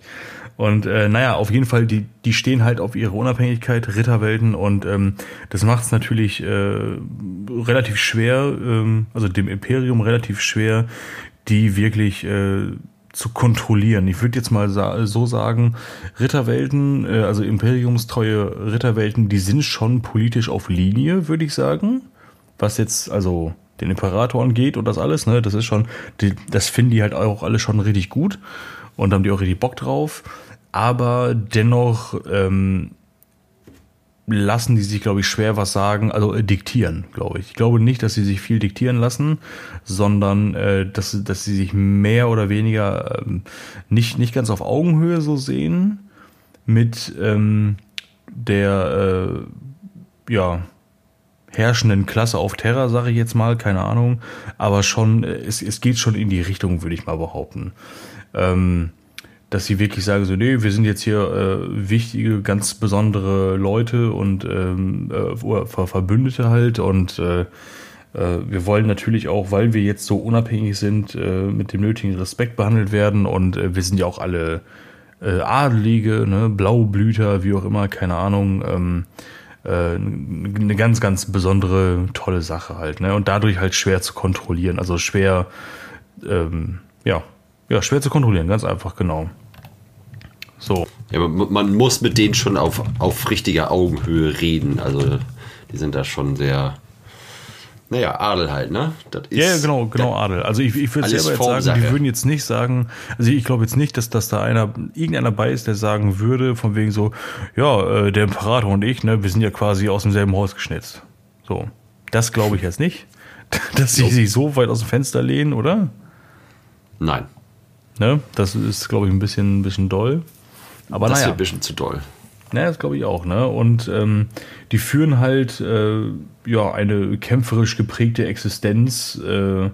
Und äh, naja, auf jeden Fall, die, die stehen halt auf ihre Unabhängigkeit, Ritterwelten, und ähm, das macht es natürlich äh, relativ schwer, ähm, also dem Imperium relativ schwer, die wirklich äh, zu kontrollieren. Ich würde jetzt mal sa so sagen, Ritterwelten, äh, also imperiumstreue Ritterwelten, die sind schon politisch auf Linie, würde ich sagen was jetzt also den Imperator angeht und das alles, ne, das ist schon, die, das finden die halt auch alle schon richtig gut und haben die auch richtig Bock drauf. Aber dennoch ähm, lassen die sich, glaube ich, schwer was sagen, also äh, diktieren, glaube ich. Ich glaube nicht, dass sie sich viel diktieren lassen, sondern äh, dass, dass sie sich mehr oder weniger ähm, nicht, nicht ganz auf Augenhöhe so sehen mit ähm, der, äh, ja, herrschenden Klasse auf Terra, sage ich jetzt mal, keine Ahnung. Aber schon, äh, es, es geht schon in die Richtung, würde ich mal behaupten. Ähm, dass sie wirklich sagen, so, nee, wir sind jetzt hier äh, wichtige, ganz besondere Leute und ähm, äh, Verbündete halt und äh, äh, wir wollen natürlich auch, weil wir jetzt so unabhängig sind, äh, mit dem nötigen Respekt behandelt werden und äh, wir sind ja auch alle Adelige, ne, Blaublüter, wie auch immer, keine Ahnung. Ähm, äh, eine ganz, ganz besondere, tolle Sache halt. Ne? Und dadurch halt schwer zu kontrollieren. Also schwer, ähm, ja, ja, schwer zu kontrollieren, ganz einfach, genau. So. Ja, man, man muss mit denen schon auf, auf richtiger Augenhöhe reden. Also die sind da schon sehr naja, Adel halt, ne? Das ist ja, genau, genau Adel. Also ich, ich würde selber jetzt sagen, die würden jetzt nicht sagen, also ich glaube jetzt nicht, dass, dass da einer, irgendeiner bei ist, der sagen würde, von wegen so, ja, äh, der Imperator und ich, ne, wir sind ja quasi aus demselben Haus geschnitzt. So. Das glaube ich jetzt nicht. <laughs> Dass sie sich so weit aus dem Fenster lehnen, oder? Nein. Ne? Das ist, glaube ich, ein bisschen, ein bisschen doll. Aber das naja. ist ein bisschen zu doll. Ne, das glaube ich auch, ne? Und ähm, die führen halt äh, ja eine kämpferisch geprägte Existenz äh,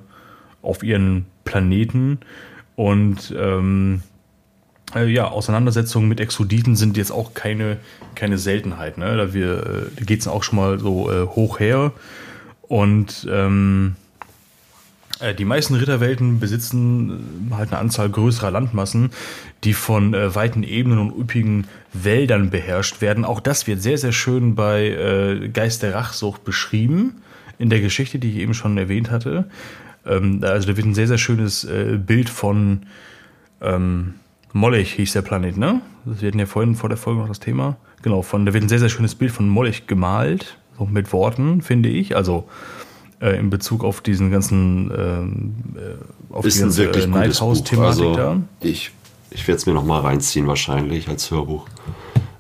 auf ihren Planeten und ähm, äh, ja, Auseinandersetzungen mit Exoditen sind jetzt auch keine, keine Seltenheit. Ne? Da, wir, äh, da geht es auch schon mal so äh, hoch her. Und ähm, äh, die meisten Ritterwelten besitzen äh, halt eine Anzahl größerer Landmassen, die von äh, weiten Ebenen und üppigen Wäldern beherrscht werden. Auch das wird sehr, sehr schön bei äh, Geist der Rachsucht beschrieben, in der Geschichte, die ich eben schon erwähnt hatte. Ähm, also da wird ein sehr, sehr schönes äh, Bild von ähm, Mollech hieß der Planet, ne? Wir hatten ja vorhin vor der Folge noch das Thema. Genau, von, da wird ein sehr, sehr schönes Bild von Mollech gemalt, so mit Worten, finde ich. Also äh, in Bezug auf diesen ganzen ähm, äh, auf ist die ganze wirklich Nighthouse-Thematik also, da. Ich, ich werde es mir noch mal reinziehen wahrscheinlich als Hörbuch.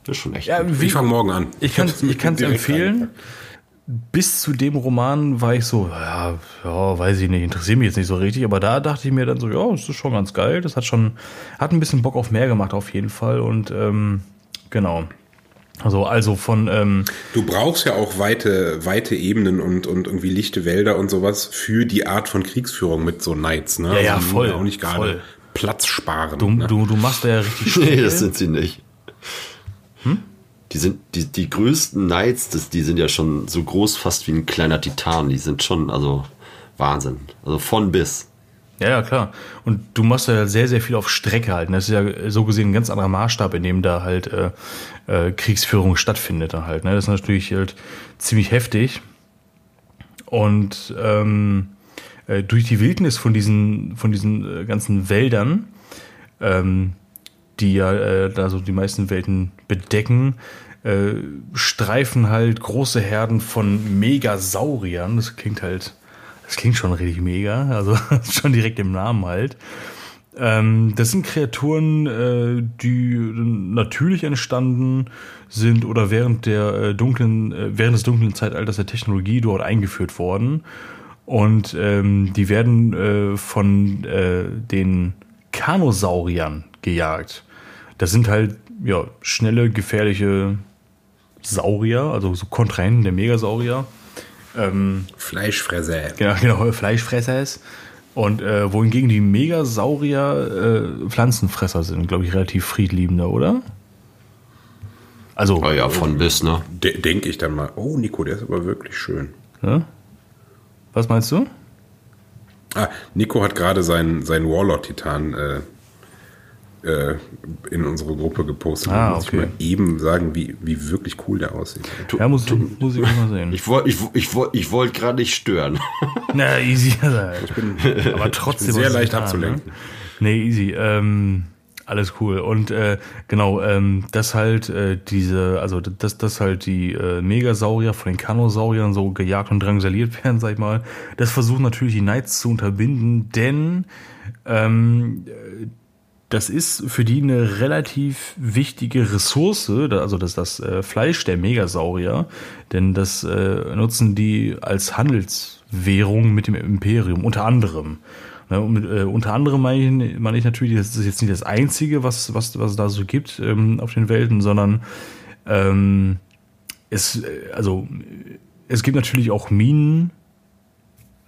Das ist schon echt. Ja, wie, ich fange morgen an. Ich kann es ich empfehlen. bis zu dem Roman war ich so, ja, ja, weiß ich nicht, interessiert mich jetzt nicht so richtig, aber da dachte ich mir dann so, ja, das ist schon ganz geil, das hat schon, hat ein bisschen Bock auf mehr gemacht auf jeden Fall und ähm, genau. Also, also von. Ähm, du brauchst ja auch weite, weite Ebenen und, und irgendwie lichte Wälder und sowas für die Art von Kriegsführung mit so Knights, ne? Ja, ja, also voll. Auch nicht gerade Platz sparen. Du, ne? du, du machst da ja richtig <laughs> Nee, das sind sie nicht. Hm? Die sind, die, die größten Knights, das, die sind ja schon so groß fast wie ein kleiner Titan. Die sind schon, also Wahnsinn. Also von bis. Ja, ja, klar. Und du machst ja sehr, sehr viel auf Strecke halten. Das ist ja so gesehen ein ganz anderer Maßstab, in dem da halt äh, äh, Kriegsführung stattfindet dann halt. Ne? Das ist natürlich halt ziemlich heftig. Und ähm, äh, durch die Wildnis von diesen, von diesen äh, ganzen Wäldern, ähm, die ja äh, da so die meisten Welten bedecken, äh, streifen halt große Herden von Megasauriern. Das klingt halt das klingt schon richtig mega, also <laughs> schon direkt im Namen halt. Ähm, das sind Kreaturen, äh, die natürlich entstanden sind oder während der äh, dunklen, äh, während des dunklen Zeitalters der Technologie dort eingeführt worden. Und ähm, die werden äh, von äh, den Kanosauriern gejagt. Das sind halt ja schnelle, gefährliche Saurier, also so Kontrahenten der Megasaurier. Ähm, Fleischfresser. Genau, genau, <laughs> Fleischfresser ist. Und äh, wohingegen die Megasaurier äh, Pflanzenfresser sind, glaube ich, relativ friedliebender, oder? Also. Oh ja, von bis, ne? De Denke ich dann mal. Oh, Nico, der ist aber wirklich schön. Ja? Was meinst du? Ah, Nico hat gerade seinen, seinen Warlord-Titan äh, äh, in unsere Gruppe gepostet. Ah, muss okay. ich mal eben sagen, wie, wie wirklich cool der aussieht. Ja, muss, muss ich mal <laughs> sehen. Ich wollte ich, ich, ich wollt gerade nicht stören. Na, easy. <laughs> Ich bin, aber trotzdem. sehr leicht getan, abzulenken. Ne? Nee, easy. Ähm, alles cool. Und äh, genau, ähm, das halt äh, diese, also dass das halt die äh, Megasaurier von den Kanosauriern so gejagt und drangsaliert <laughs> werden, sag ich mal. Das versuchen natürlich die Knights zu unterbinden, denn ähm, das ist für die eine relativ wichtige Ressource, also das, das äh, Fleisch der Megasaurier, denn das äh, nutzen die als Handelswährung mit dem Imperium, unter anderem. Ne, mit, äh, unter anderem meine ich, meine ich natürlich, das ist jetzt nicht das Einzige, was, was, was da so gibt ähm, auf den Welten, sondern ähm, es, äh, also, es gibt natürlich auch Minen,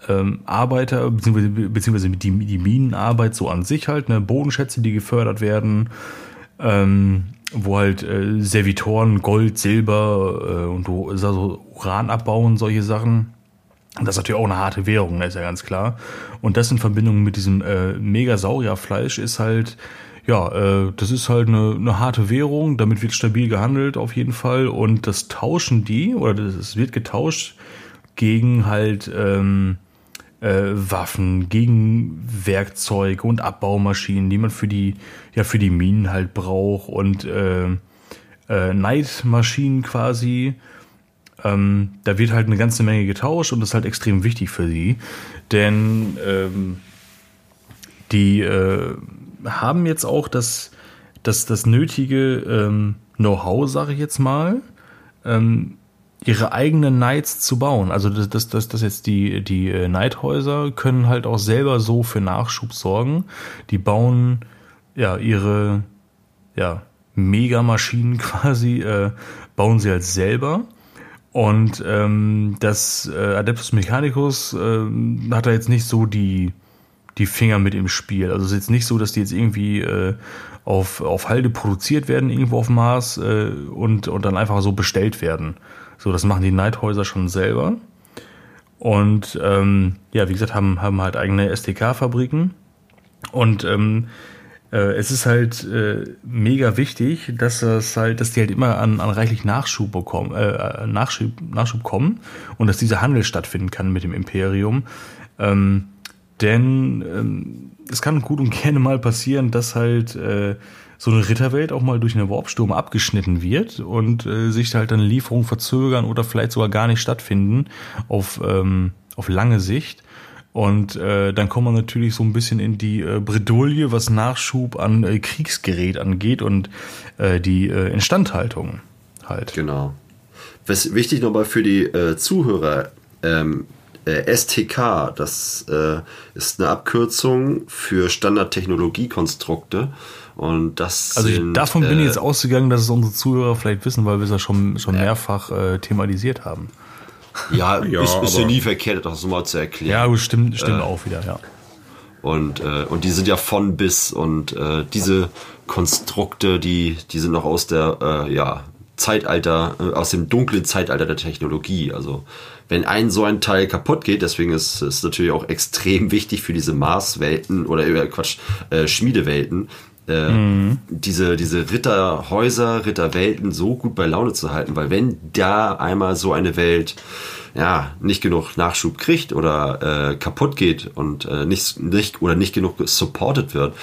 ähm, Arbeiter, beziehungsweise, beziehungsweise die, die Minenarbeit so an sich halt, ne, Bodenschätze, die gefördert werden, ähm, wo halt äh, Servitoren Gold, Silber äh, und also Uran abbauen, solche Sachen. Das ist natürlich auch eine harte Währung, ne, ist ja ganz klar. Und das in Verbindung mit diesem äh, Megasaurierfleisch ist halt, ja, äh, das ist halt eine, eine harte Währung, damit wird stabil gehandelt auf jeden Fall. Und das tauschen die, oder es wird getauscht gegen halt ähm, äh, Waffen, gegen Werkzeuge und Abbaumaschinen, die man für die, ja, für die Minen halt braucht und äh, äh, Neidmaschinen quasi. Ähm, da wird halt eine ganze Menge getauscht und das ist halt extrem wichtig für sie. Denn ähm, die äh, haben jetzt auch das, das, das nötige ähm, Know-how, sage ich jetzt mal, ähm, ihre eigenen Knights zu bauen. Also das, das, das, das jetzt die, die äh, Knighthäuser können halt auch selber so für Nachschub sorgen. Die bauen ja ihre ja, Megamaschinen <laughs> quasi, äh, bauen sie halt selber. Und ähm, das äh, Adeptus Mechanicus äh, hat da jetzt nicht so die, die Finger mit im Spiel. Also es ist jetzt nicht so, dass die jetzt irgendwie äh, auf, auf Halde produziert werden, irgendwo auf Mars äh, und, und dann einfach so bestellt werden. So, das machen die Neidhäuser schon selber. Und ähm, ja, wie gesagt, haben, haben halt eigene SDK-Fabriken. Und ähm, äh, es ist halt äh, mega wichtig, dass das halt, dass die halt immer an, an reichlich Nachschub bekommen, äh, Nachschub, Nachschub kommen und dass dieser Handel stattfinden kann mit dem Imperium. Ähm, denn ähm, es kann gut und <laughs> gerne mal passieren, dass halt äh, so eine Ritterwelt auch mal durch einen Warpsturm abgeschnitten wird und äh, sich halt dann Lieferungen verzögern oder vielleicht sogar gar nicht stattfinden auf, ähm, auf lange Sicht. Und äh, dann kommt man natürlich so ein bisschen in die äh, Bredouille, was Nachschub an äh, Kriegsgerät angeht und äh, die äh, Instandhaltung halt. Genau. was wichtig nochmal für die äh, Zuhörer, ähm, äh, STK, das äh, ist eine Abkürzung für Standardtechnologiekonstrukte. Und das Also ich, sind, davon bin ich äh, jetzt ausgegangen, dass es unsere Zuhörer vielleicht wissen, weil wir es ja schon, schon mehrfach äh, thematisiert haben. Ja, Ja, <laughs> ist, ist ja nie verkehrt, das mal zu erklären. Ja, stimmt, stimmt auch wieder, ja. Und, äh, und die sind ja von bis und äh, diese Konstrukte, die, die sind noch aus der äh, ja, Zeitalter, äh, aus dem dunklen Zeitalter der Technologie. Also wenn ein so ein Teil kaputt geht, deswegen ist es natürlich auch extrem wichtig für diese Marswelten oder äh, Quatsch, äh, Schmiedewelten, äh, diese, diese Ritterhäuser, Ritterwelten so gut bei Laune zu halten, weil wenn da einmal so eine Welt ja, nicht genug Nachschub kriegt oder äh, kaputt geht und äh, nicht, nicht oder nicht genug supported wird,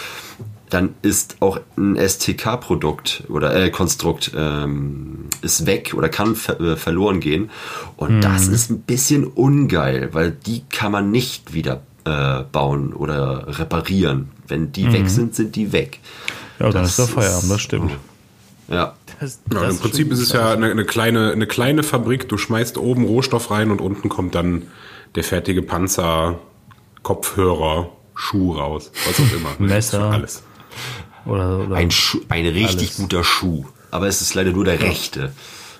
dann ist auch ein STK-Produkt oder äh, Konstrukt ähm, ist weg oder kann ver äh, verloren gehen. Und das ist ein bisschen ungeil, weil die kann man nicht wieder äh, bauen oder reparieren. Wenn die weg sind, sind die weg. Ja, dann Das ist der Feierabend, das stimmt. Ja. Das, Ja, Im Prinzip ist es ja eine, eine, kleine, eine kleine Fabrik. Du schmeißt oben Rohstoff rein und unten kommt dann der fertige Panzer, Kopfhörer, Schuh raus. Was auch immer. <laughs> Messer. Alles. Oder, oder Ein, Schuh, ein richtig Alles. guter Schuh. Aber es ist leider nur der rechte.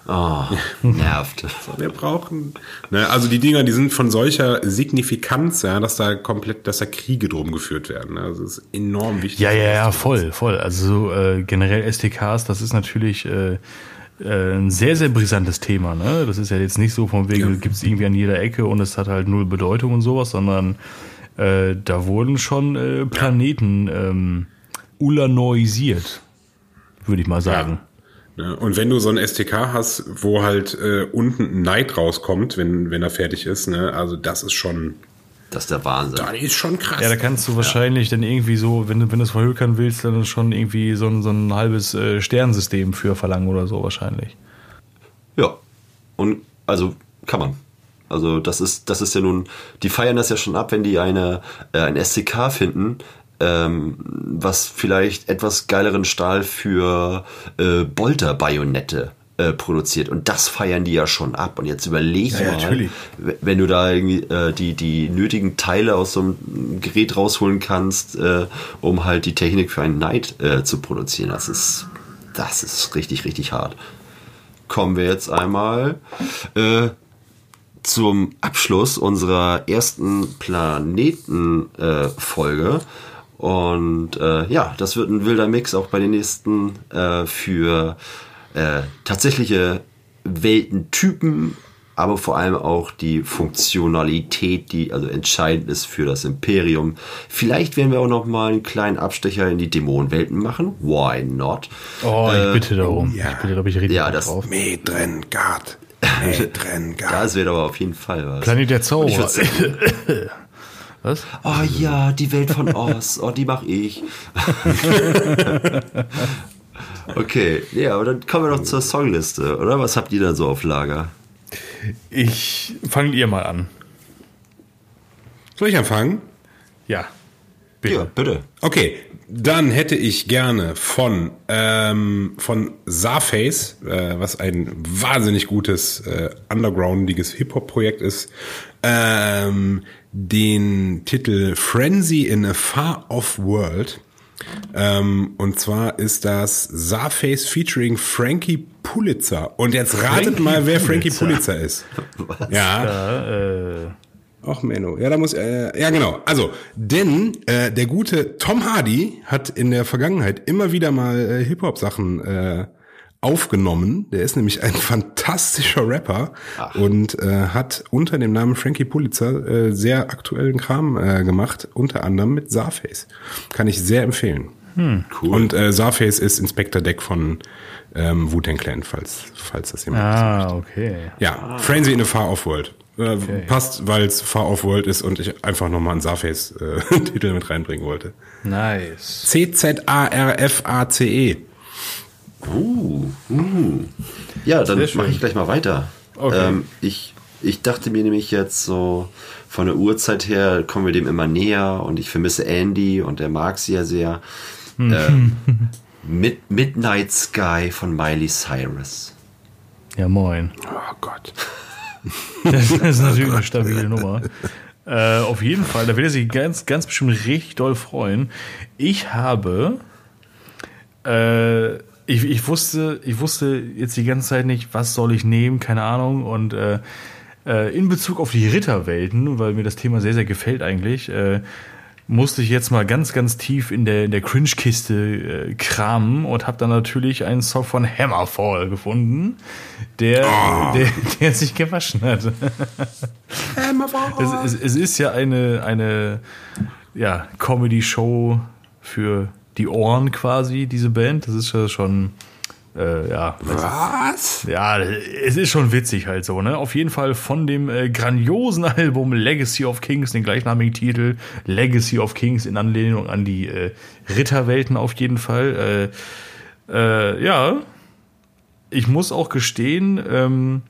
Oh, nervt. <laughs> Wir brauchen. Ne, also die Dinger, die sind von solcher Signifikanz, ja, dass da komplett, dass da Kriege drum geführt werden. ne. Also es ist enorm wichtig. Ja, ja, ja, voll, voll. Also so, äh, generell STKs, das ist natürlich äh, äh, ein sehr, sehr brisantes Thema. Ne? Das ist ja jetzt nicht so von wegen, Ja. gibt es irgendwie an jeder Ecke und es hat halt null Bedeutung und sowas, sondern äh, da wurden schon äh, Planeten ähm, ulanoisiert, würde ich mal sagen. Ne, Und wenn du so ein STK hast, wo halt äh, unten ein Neid rauskommt, wenn, wenn er fertig ist, ne, also das ist schon, Das ist der Wahnsinn. das ist schon krass. Ja, da kannst du wahrscheinlich dann irgendwie so, wenn du, wenn du es verhökern willst, dann schon irgendwie so ein, so ein halbes äh, Sternensystem für verlangen oder so wahrscheinlich. Ja. Und also kann man. Also das ist, das ist ja nun, die feiern das ja schon ab, wenn die eine, äh, ein SCK finden, ähm, was vielleicht etwas geileren Stahl für äh, Bolter-Bajonette äh, produziert. Und das feiern die ja schon ab. Und jetzt überleg Ja, mal, natürlich. wenn du da irgendwie äh, die, die nötigen Teile aus so einem Gerät rausholen kannst, äh, um halt die Technik für einen Night äh, zu produzieren. Das ist, das ist richtig, richtig hart kommen wir jetzt einmal äh, zum Abschluss unserer ersten Planeten-Folge. Und äh, ja, das wird ein wilder Mix auch bei den nächsten äh, für äh, tatsächliche Weltentypen, aber vor allem auch die Funktionalität, die also entscheidend ist für das Imperium. Vielleicht werden wir auch noch mal einen kleinen Abstecher in die Dämonenwelten machen. Why not? Oh, ich bitte darum. ja. Ich bitte, bin ich richtig Ja, das- drauf. Medrengard. <laughs> Medrengard. Das wird aber auf jeden Fall was. Planet der Und <laughs> ich Zauberer. würd sagen, Was? Oh ja, die Welt von Oz. Oh, die mach ich. <laughs> okay, ja, aber dann kommen wir doch zur Songliste, oder? Was habt ihr da so auf Lager? Ich fangt ihr mal an. Soll ich anfangen? Ja. Bitte. Ja, bitte. Okay, dann hätte ich gerne von, ähm, von Sarface, äh, was ein wahnsinnig gutes, äh, undergroundiges Hip-Hop-Projekt ist, ähm, den Titel Frenzy in a Far Off World. Ähm, und zwar ist das Sarface featuring Frankie Pulitzer. Und jetzt ratet Frankie mal, wer Frankie Pulitzer. Pulitzer ist. <laughs> Ja. Ja, äh, Ach Menno, ja, da muss äh, ja genau. Also, denn äh, der gute Tom Hardy hat in der Vergangenheit immer wieder mal äh, Hip Hop Sachen äh, aufgenommen. Der ist nämlich ein <laughs> fantastischer Rapper und äh, hat unter dem Namen Frankie Pulitzer äh, sehr aktuellen Kram äh, gemacht, unter anderem mit Sarface. Kann ich sehr empfehlen. Cool. Und äh, Sarface ist Inspector Deck von ähm, Wu-Tang Clan, falls falls das jemand ah, okay. ja, Frenzy in a Far Off World. Äh, Passt, weil es Far Off World ist und ich einfach nochmal einen Sarface-Titel <laughs> mit reinbringen wollte. Nice. C-Z-A-R-F-A-C-E. Uh, uh. Ja, dann mache ich gleich mal weiter. Okay. Ähm, ich, ich dachte mir nämlich jetzt so, von der Uhrzeit her kommen wir dem immer näher und ich vermisse Andy und der mag sie ja sehr. Ähm, <laughs> Mid Midnight Sky von Miley Cyrus. Ja, moin. Oh Gott. <laughs> Das ist natürlich eine stabile Nummer. Äh, auf jeden Fall, da wird er sich ganz, ganz bestimmt richtig doll freuen. Ich habe, äh, ich, ich wusste, ich wusste jetzt die ganze Zeit nicht, was soll ich nehmen, keine Ahnung. Und äh, äh, in Bezug auf die Ritterwelten, weil mir das Thema sehr, sehr gefällt eigentlich, äh, musste ich jetzt mal ganz, ganz tief in der, in der Cringe-Kiste äh, kramen und habe dann natürlich einen Song von Hammerfall gefunden, der, Oh. der, der sich gewaschen hat. Es, es, es ist ja eine, eine ja, Comedy-Show für die Ohren quasi, diese Band. Das ist ja schon, äh, ja, Was? ja, es ist schon witzig halt so, ne? Auf jeden Fall von dem äh, grandiosen <laughs> Album Legacy of Kings, den gleichnamigen Titel Legacy of Kings in Anlehnung an die äh, Ritterwelten auf jeden Fall. Äh, äh, ja, ich muss auch gestehen, ähm,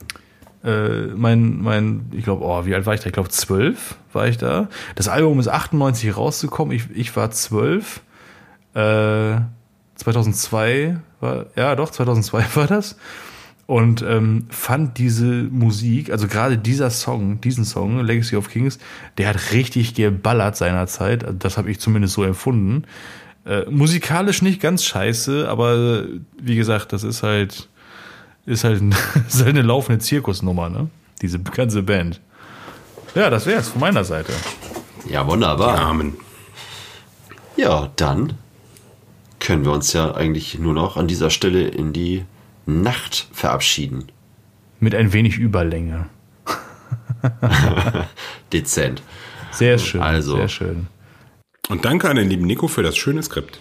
äh, mein, mein, ich glaube, oh, wie alt war ich da? Ich glaube, zwölf war ich da. Das Album ist 98 rausgekommen. Ich, ich war zwölf. Äh, 2002 war, ja doch, 2002 <laughs> war das. Und ähm, fand diese Musik, also gerade dieser Song, diesen Song, Legacy of Kings, der hat richtig geballert seinerzeit. Also Das habe ich zumindest so empfunden. Äh, musikalisch nicht ganz scheiße, aber äh, wie gesagt, das ist halt, ist halt, <laughs> ist halt eine laufende Zirkusnummer, ne? Diese ganze Band. Ja, das wär's von meiner Seite. Ja, wunderbar. Amen. Ja, dann können wir uns ja eigentlich nur noch an dieser Stelle in die Nacht verabschieden. Mit ein wenig Überlänge. <laughs> Dezent. Sehr schön. Also. Sehr schön. Und danke an den lieben Nico für das schöne Skript.